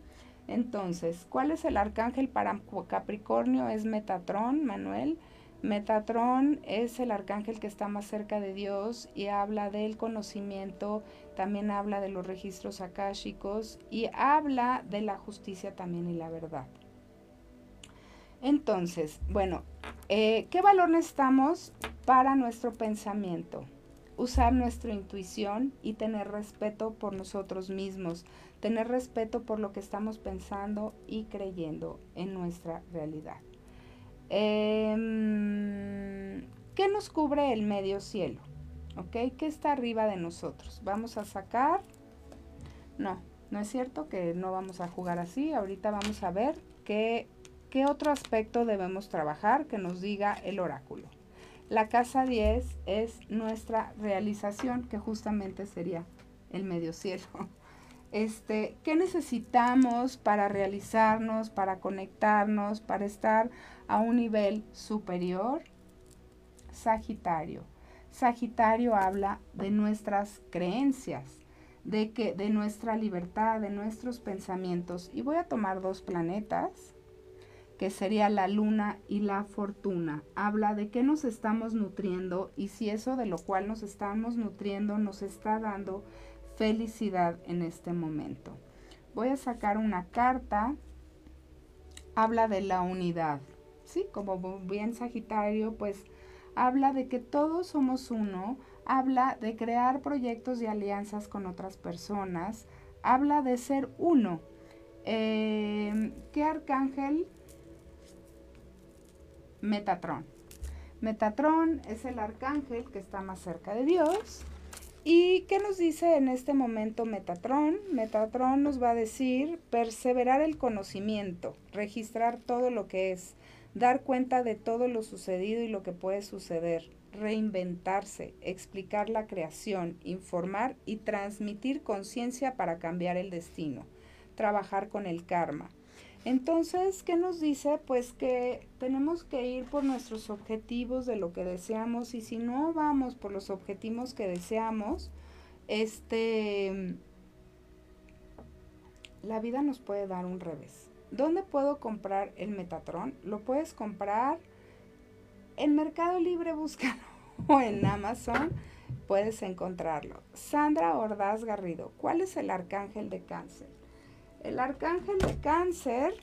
Entonces, ¿cuál es el arcángel para Capricornio? Es Metatrón, Manuel. Metatrón es el arcángel que está más cerca de Dios y habla del conocimiento, también habla de los registros akáshicos y habla de la justicia también y la verdad. Entonces, bueno, eh, ¿qué valor necesitamos para nuestro pensamiento? Usar nuestra intuición y tener respeto por nosotros mismos, tener respeto por lo que estamos pensando y creyendo en nuestra realidad. Em, ¿Qué nos cubre el medio cielo? ¿Ok? ¿Qué está arriba de nosotros? Vamos a sacar... No, no es cierto que no vamos a jugar así. Ahorita vamos a ver qué, qué otro aspecto debemos trabajar que nos diga el oráculo. La casa 10 es nuestra realización, que justamente sería el medio cielo. Este, ¿Qué necesitamos para realizarnos, para conectarnos, para estar a un nivel superior. Sagitario. Sagitario habla de nuestras creencias, de que de nuestra libertad, de nuestros pensamientos. Y voy a tomar dos planetas, que sería la luna y la fortuna. Habla de qué nos estamos nutriendo y si eso de lo cual nos estamos nutriendo nos está dando felicidad en este momento. Voy a sacar una carta. Habla de la unidad. ¿sí? Como bien Sagitario, pues habla de que todos somos uno, habla de crear proyectos y alianzas con otras personas, habla de ser uno. Em, ¿Qué arcángel? Metatrón. Metatrón es el arcángel que está más cerca de Dios. ¿Y qué nos dice en este momento Metatrón? Metatrón nos va a decir perseverar el conocimiento, registrar todo lo que es, dar cuenta de todo lo sucedido y lo que puede suceder, reinventarse, explicar la creación, informar y transmitir conciencia para cambiar el destino, trabajar con el karma. Entonces, ¿qué nos dice? Pues que tenemos que ir por nuestros objetivos de lo que deseamos y si no vamos por los objetivos que deseamos, este, la vida nos puede dar un revés. ¿Dónde puedo comprar el Metatron? Lo puedes comprar en Mercado Libre, búscalo o en Amazon puedes encontrarlo. Sandra Ordaz Garrido, ¿cuál es el arcángel de cáncer? El arcángel de cáncer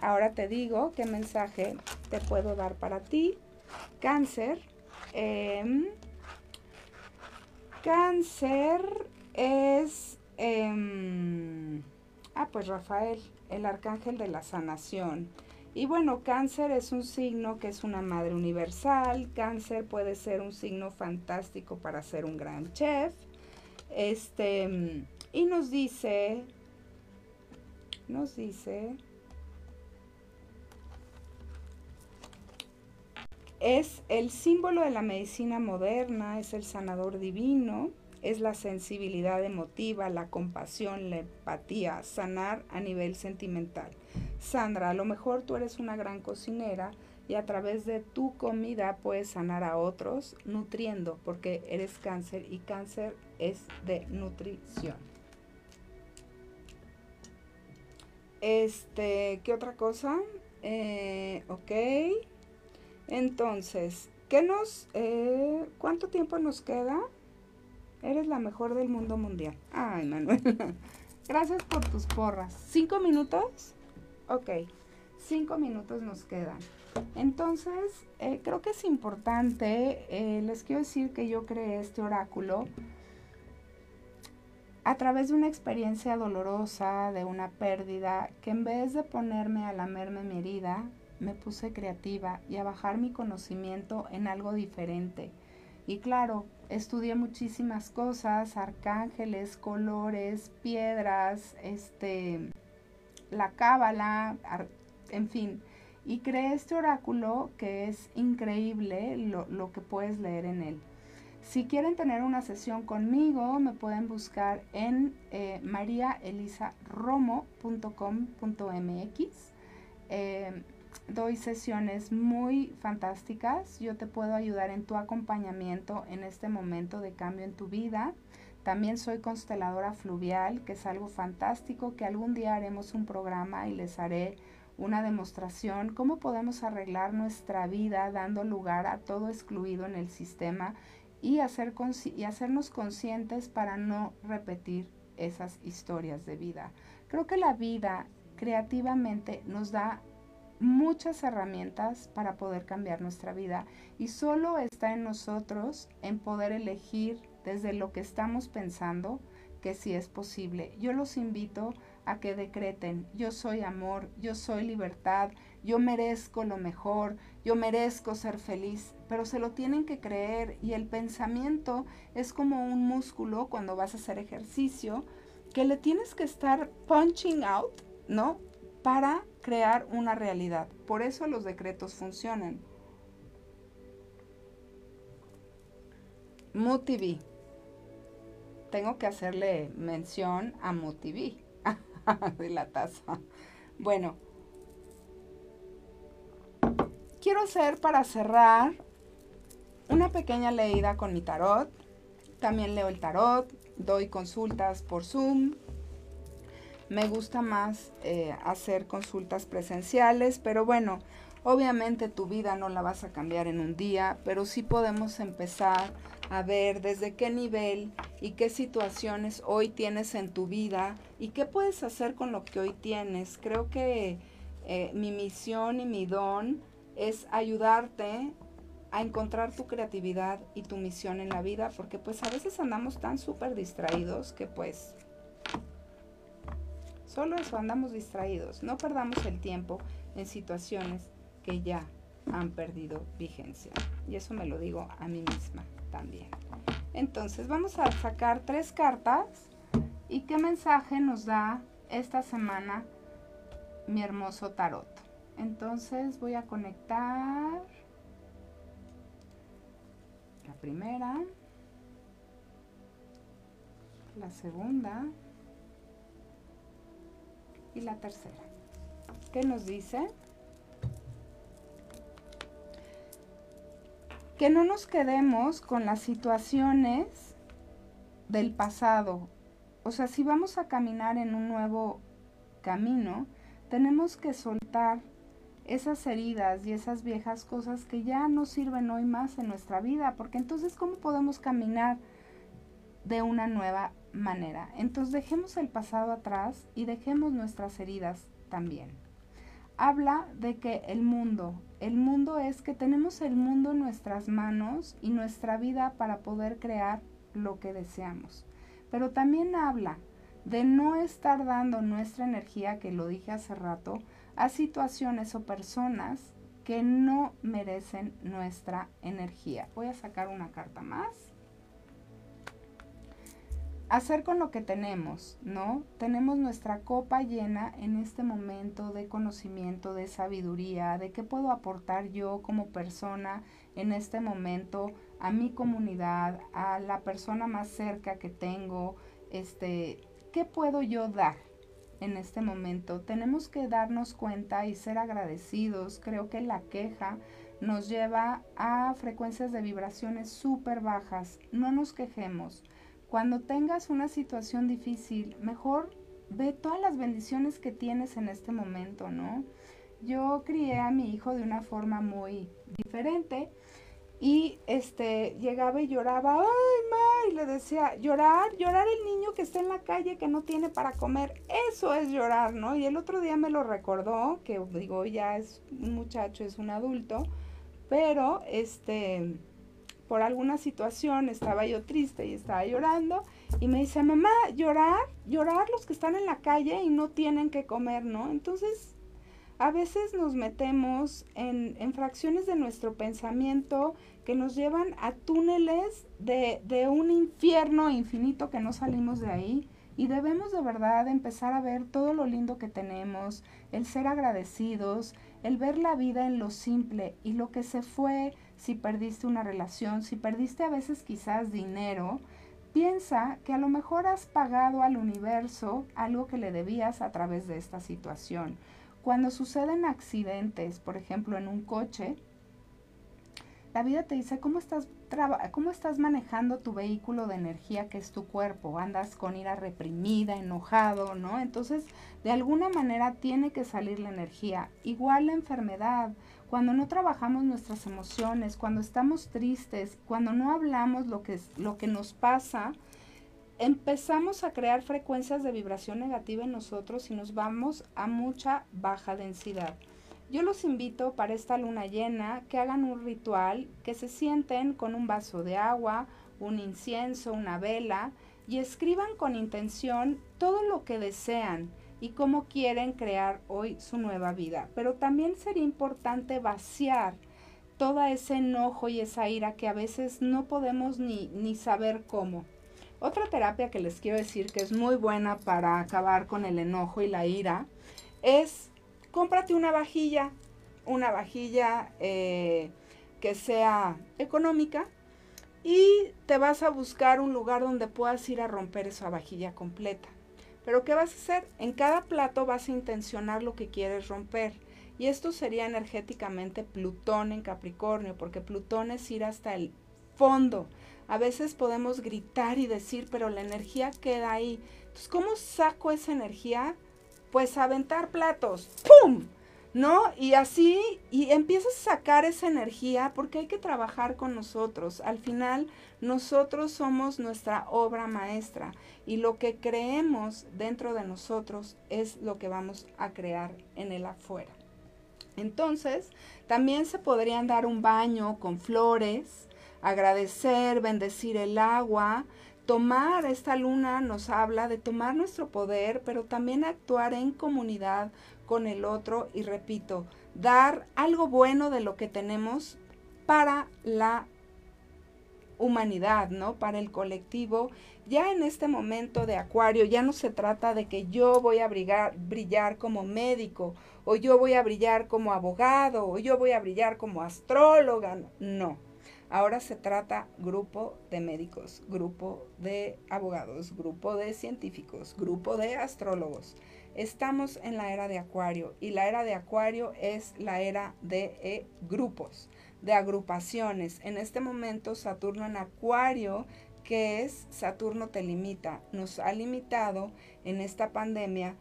Ahora te digo qué mensaje te puedo dar para ti. Cáncer. Em, cáncer es... Em, ah, pues Rafael, el arcángel de la sanación. Y bueno, cáncer es un signo que es una madre universal. Cáncer puede ser un signo fantástico para ser un gran chef. Este, y nos dice, nos dice, es el símbolo de la medicina moderna, es el sanador divino, es la sensibilidad emotiva, la compasión, la empatía, sanar a nivel sentimental. Sandra, a lo mejor tú eres una gran cocinera y a través de tu comida puedes sanar a otros nutriendo, porque eres cáncer y cáncer es de nutrición. Este, ¿qué otra cosa? Eh, ok. Entonces, ¿qué nos, eh, cuánto tiempo nos queda? Eres la mejor del mundo mundial. Ay, Manuel. Gracias por tus porras. ¿Cinco minutos? Ok, cinco minutos nos quedan. Entonces, eh, creo que es importante, eh, les quiero decir que yo creé este oráculo a través de una experiencia dolorosa, de una pérdida, que en vez de ponerme a lamerme mi herida, me puse creativa y a bajar mi conocimiento en algo diferente. Y claro, estudié muchísimas cosas, arcángeles, colores, piedras, este, la cábala, en fin. Y creé este oráculo que es increíble lo, que puedes leer en él. Si quieren tener una sesión conmigo, me pueden buscar en eh, mariaelisaromo.com.mx. Eh, doy sesiones muy fantásticas. Yo te puedo ayudar en tu acompañamiento en este momento de cambio en tu vida. También soy consteladora fluvial, que es algo fantástico, que algún día haremos un programa y les haré una demostración cómo podemos arreglar nuestra vida dando lugar a todo excluido en el sistema y, hacer y hacernos conscientes para no repetir esas historias de vida. Creo que la vida creativamente nos da muchas herramientas para poder cambiar nuestra vida y solo está en nosotros en poder elegir desde lo que estamos pensando que si es posible. Yo los invito a que decreten, yo soy amor, yo soy libertad, yo merezco lo mejor, yo merezco ser feliz, pero se lo tienen que creer y el pensamiento es como un músculo cuando vas a hacer ejercicio que le tienes que estar punching out, ¿no? Para crear una realidad. Por eso los decretos funcionan. MUTV. Tengo que hacerle mención a MUTV de la taza. Bueno, quiero hacer para cerrar una pequeña leída con mi tarot. También leo el tarot, doy consultas por Zoom, me gusta más eh, hacer consultas presenciales, pero bueno, obviamente tu vida no la vas a cambiar en un día, pero sí podemos empezar a ver desde qué nivel y qué situaciones hoy tienes en tu vida y qué puedes hacer con lo que hoy tienes. Creo que eh, mi misión y mi don es ayudarte a encontrar tu creatividad y tu misión en la vida, porque pues a veces andamos tan súper distraídos que pues Solo eso, andamos distraídos. No perdamos el tiempo en situaciones que ya han perdido vigencia. Y eso me lo digo a mí misma también. Entonces vamos a sacar tres cartas y qué mensaje nos da esta semana mi hermoso tarot. Entonces voy a conectar la primera, la segunda, y la tercera. ¿Qué nos dice? Que no nos quedemos con las situaciones del pasado. O sea, si vamos a caminar en un nuevo camino, tenemos que soltar esas heridas y esas viejas cosas que ya no sirven hoy más en nuestra vida, porque entonces ¿cómo podemos caminar de una nueva manera. Entonces dejemos el pasado atrás y dejemos nuestras heridas también. habla de que el mundo, el mundo es que tenemos el mundo en nuestras manos y nuestra vida para poder crear lo que deseamos. Pero también habla de no estar dando nuestra energía, que lo dije hace rato, a situaciones o personas que no merecen nuestra energía. Voy a sacar una carta más hacer con lo que tenemos, ¿no? Tenemos nuestra copa llena en este momento de conocimiento, de sabiduría, de qué puedo aportar yo como persona en este momento a mi comunidad, a la persona más cerca que tengo, este, ¿qué puedo yo dar en este momento? Tenemos que darnos cuenta y ser agradecidos. Creo que la queja nos lleva a frecuencias de vibraciones súper bajas. No nos quejemos cuando tengas una situación difícil, mejor ve todas las bendiciones que tienes en este momento, ¿no? Yo crié a mi hijo de una forma muy diferente y este llegaba y lloraba, ay, ma, y le decía, llorar, llorar el niño que está en la calle que no tiene para comer, eso es llorar, ¿no? Y el otro día me lo recordó, que digo, ya es un muchacho, es un adulto, pero este por alguna situación estaba yo triste y estaba llorando y me dice, mamá, llorar, llorar los que están en la calle y no tienen que comer, ¿no? Entonces, a veces nos metemos en, fracciones de nuestro pensamiento que nos llevan a túneles de un infierno infinito que no salimos de ahí. Y debemos de verdad empezar a ver todo lo lindo que tenemos, el ser agradecidos, el ver la vida en lo simple y lo que se fue, si perdiste una relación, si perdiste a veces quizás dinero, piensa que a lo mejor has pagado al universo algo que le debías a través de esta situación. Cuando suceden accidentes, por ejemplo en un coche, la vida te dice cómo estás, cómo estás manejando tu vehículo de energía que es tu cuerpo. Andas con ira reprimida, enojado, ¿no? Entonces, de alguna manera tiene que salir la energía. Igual la enfermedad. Cuando no trabajamos nuestras emociones, cuando estamos tristes, cuando no hablamos lo que, lo que nos pasa, empezamos a crear frecuencias de vibración negativa en nosotros y nos vamos a mucha baja densidad. Yo los invito para esta luna llena que hagan un ritual, que se sienten con un vaso de agua, un incienso, una vela y escriban con intención todo lo que desean y cómo quieren crear hoy su nueva vida. Pero también sería importante vaciar todo ese enojo y esa ira que a veces no podemos ni, ni saber cómo. Otra terapia que les quiero decir que es muy buena para acabar con el enojo y la ira es cómprate una vajilla, una vajilla eh, que sea económica y te vas a buscar un lugar donde puedas ir a romper esa vajilla completa. Pero ¿qué vas a hacer? En cada plato vas a intencionar lo que quieres romper. Y esto sería energéticamente Plutón en Capricornio, porque Plutón es ir hasta el fondo. A veces podemos gritar y decir, pero la energía queda ahí. Entonces, ¿cómo saco esa energía? pues aventar platos, ¡pum! ¿No? Y así, y empiezas a sacar esa energía porque hay que trabajar con nosotros. Al final, nosotros somos nuestra obra maestra y lo que creemos dentro de nosotros es lo que vamos a crear en el afuera. Entonces, también se podrían dar un baño con flores, agradecer, bendecir el agua, tomar esta luna nos habla de tomar nuestro poder, pero también actuar en comunidad con el otro y repito, dar algo bueno de lo que tenemos para la humanidad, ¿no? Para el colectivo. Ya en este momento de Acuario ya no se trata de que yo voy a brillar, brillar como médico o yo voy a brillar como abogado o yo voy a brillar como astróloga, no. Ahora se trata grupo de médicos, grupo de abogados, grupo de científicos, grupo de astrólogos. Estamos en la era de Acuario y la era de Acuario es la era de eh, grupos, de agrupaciones. En este momento Saturno en Acuario, que es Saturno te limita, nos ha limitado en esta pandemia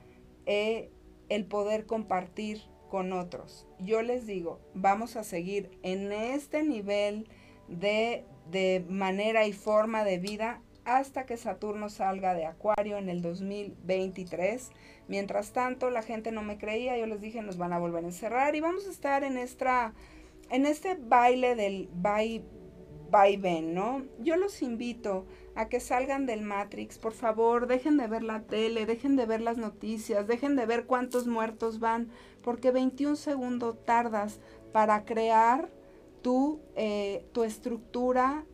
eh, el poder compartir con otros. Yo les digo, vamos a seguir en este nivel de, manera y forma de vida hasta que Saturno salga de Acuario en el 2023. Mientras tanto, la gente no me creía, yo les dije, nos van a volver a encerrar y vamos a estar en esta en este baile del vaivén, ¿no? Yo los invito a que salgan del Matrix, por favor, dejen de ver la tele, dejen de ver las noticias, dejen de ver cuántos muertos van, porque 21 segundos tardas para crear tu, eh, tu estructura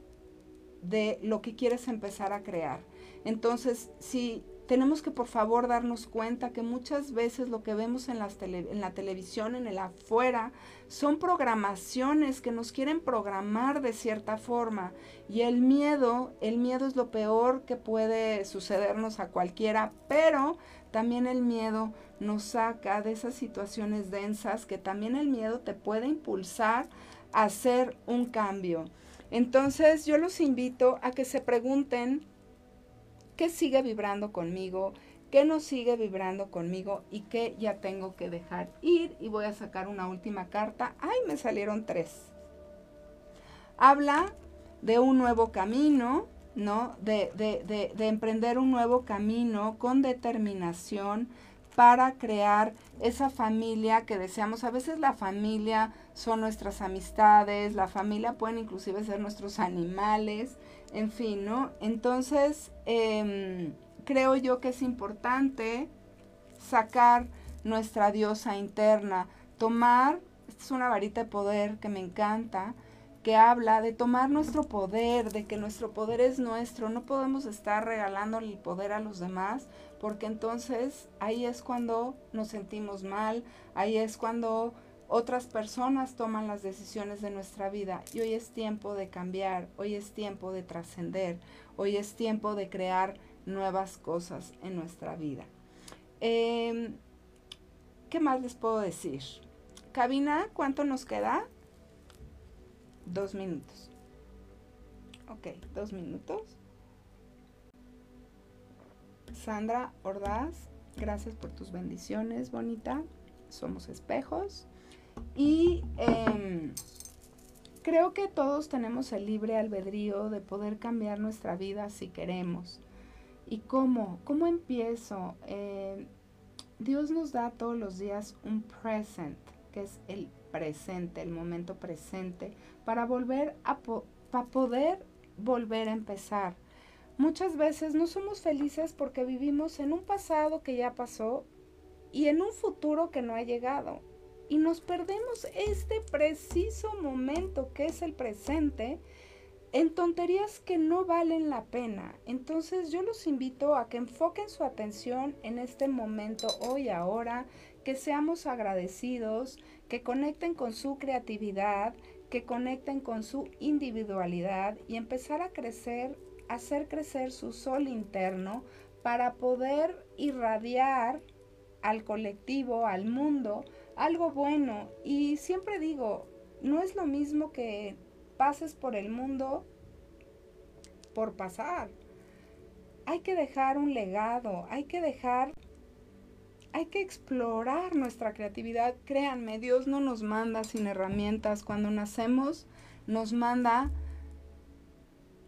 de lo que quieres empezar a crear. Entonces, si tenemos que por favor darnos cuenta que muchas veces lo que vemos en, las en la televisión, en el afuera, son programaciones que nos quieren programar de cierta forma. Y el miedo, el miedo es lo peor que puede sucedernos a cualquiera, pero también el miedo nos saca de esas situaciones densas, que también el miedo te puede impulsar hacer un cambio. Entonces yo los invito a que se pregunten qué sigue vibrando conmigo, qué no sigue vibrando conmigo y qué ya tengo que dejar ir. Y voy a sacar una última carta. ¡Ay, me salieron tres! Habla de un nuevo camino, ¿no? De, de, de emprender un nuevo camino con determinación para crear esa familia que deseamos. A veces la familia son nuestras amistades, la familia pueden inclusive ser nuestros animales, en fin, ¿no? Entonces, em, creo yo que es importante sacar nuestra diosa interna, tomar, es una varita de poder que me encanta, que habla de tomar nuestro poder, de que nuestro poder es nuestro, no podemos estar regalando el poder a los demás, porque entonces ahí es cuando nos sentimos mal, ahí es cuando otras personas toman las decisiones de nuestra vida y hoy es tiempo de cambiar, hoy es tiempo de trascender, hoy es tiempo de crear nuevas cosas en nuestra vida. Em, ¿Qué más les puedo decir? Cabina, ¿cuánto nos queda? Dos minutos. Ok, dos minutos. Sandra Ordaz, gracias por tus bendiciones, bonita. Somos espejos. Y em, creo que todos tenemos el libre albedrío de poder cambiar nuestra vida si queremos. ¿Y cómo? ¿Cómo empiezo? Eh, Dios nos da todos los días un present, que es el presente, el momento presente, para volver a para poder volver a empezar. Muchas veces no somos felices porque vivimos en un pasado que ya pasó y en un futuro que no ha llegado y nos perdemos este preciso momento que es el presente en tonterías que no valen la pena. Entonces yo los invito a que enfoquen su atención en este momento, hoy, ahora, que seamos agradecidos, que conecten con su creatividad, que conecten con su individualidad y empezar a crecer, hacer crecer su sol interno para poder irradiar al colectivo, al mundo, algo bueno. Y siempre digo, no es lo mismo que pases por el mundo por pasar. Hay que dejar un legado, hay que dejar, hay que explorar nuestra creatividad. Créanme, Dios no nos manda sin herramientas. Cuando nacemos, nos manda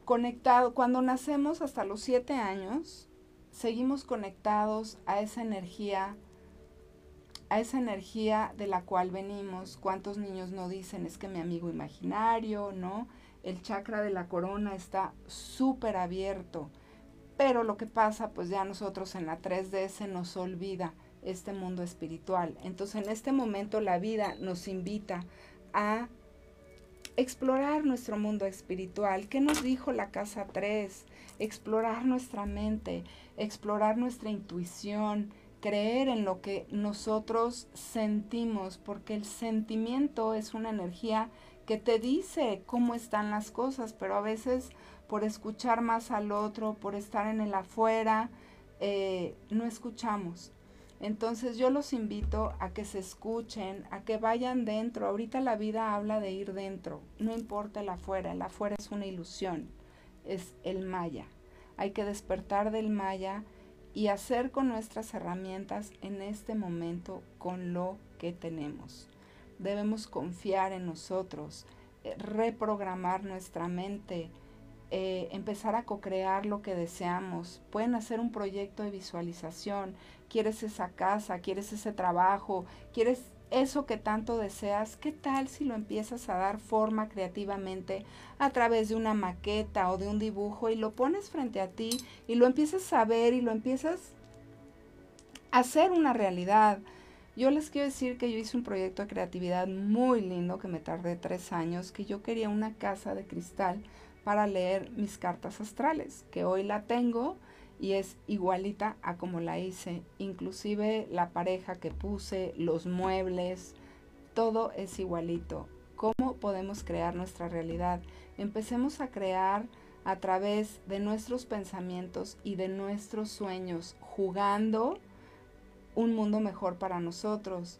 conectado. Cuando nacemos hasta los siete años, seguimos conectados a esa energía a esa energía de la cual venimos. ¿Cuántos niños no dicen es que mi amigo imaginario, ¿no? El chakra de la corona está súper abierto. Pero lo que pasa, pues ya nosotros en la 3D se nos olvida este mundo espiritual. Entonces en este momento la vida nos invita a explorar nuestro mundo espiritual. ¿Qué nos dijo la casa 3? Explorar nuestra mente, explorar nuestra intuición, creer en lo que nosotros sentimos, porque el sentimiento es una energía que te dice cómo están las cosas, pero a veces por escuchar más al otro, por estar en el afuera, eh, no escuchamos. Entonces yo los invito a que se escuchen, a que vayan dentro. Ahorita la vida habla de ir dentro, no importa el afuera, el afuera es una ilusión, es el maya. Hay que despertar del maya y hacer con nuestras herramientas en este momento con lo que tenemos. Debemos confiar en nosotros, eh, reprogramar nuestra mente, eh, empezar a co-crear lo que deseamos. Pueden hacer un proyecto de visualización. Quieres esa casa, quieres ese trabajo, quieres eso que tanto deseas, ¿qué tal si lo empiezas a dar forma creativamente a través de una maqueta o de un dibujo y lo pones frente a ti y lo empiezas a ver y lo empiezas a hacer una realidad? Yo les quiero decir que yo hice un proyecto de creatividad muy lindo que me tardé tres años, que yo quería una casa de cristal para leer mis cartas astrales, que hoy la tengo y es igualita a como la hice. Inclusive la pareja que puse, los muebles, todo es igualito. ¿Cómo podemos crear nuestra realidad? Empecemos a crear a través de nuestros pensamientos y de nuestros sueños, jugando un mundo mejor para nosotros.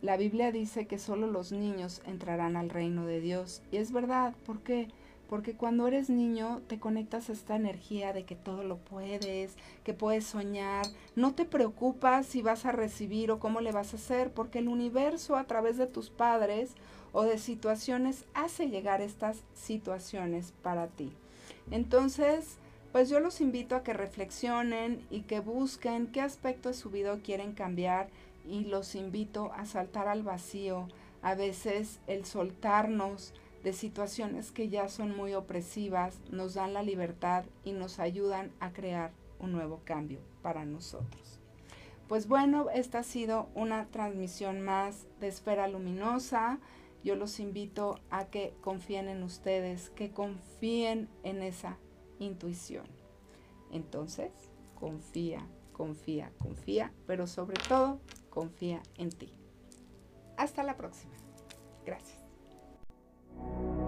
La Biblia dice que solo los niños entrarán al reino de Dios. Y es verdad, ¿por qué? Porque cuando eres niño te conectas a esta energía de que todo lo puedes, que puedes soñar. No te preocupas si vas a recibir o cómo le vas a hacer, porque el universo a través de tus padres o de situaciones hace llegar estas situaciones para ti. Entonces, pues yo los invito a que reflexionen y que busquen qué aspecto de su vida quieren cambiar y los invito a saltar al vacío. A veces el soltarnos de situaciones que ya son muy opresivas, nos dan la libertad y nos ayudan a crear un nuevo cambio para nosotros. Pues bueno, esta ha sido una transmisión más de Esfera Luminosa. Yo los invito a que confíen en ustedes, que confíen en esa intuición. Entonces, confía, confía, confía, pero sobre todo, confía en ti. Hasta la próxima. Gracias. Thank you.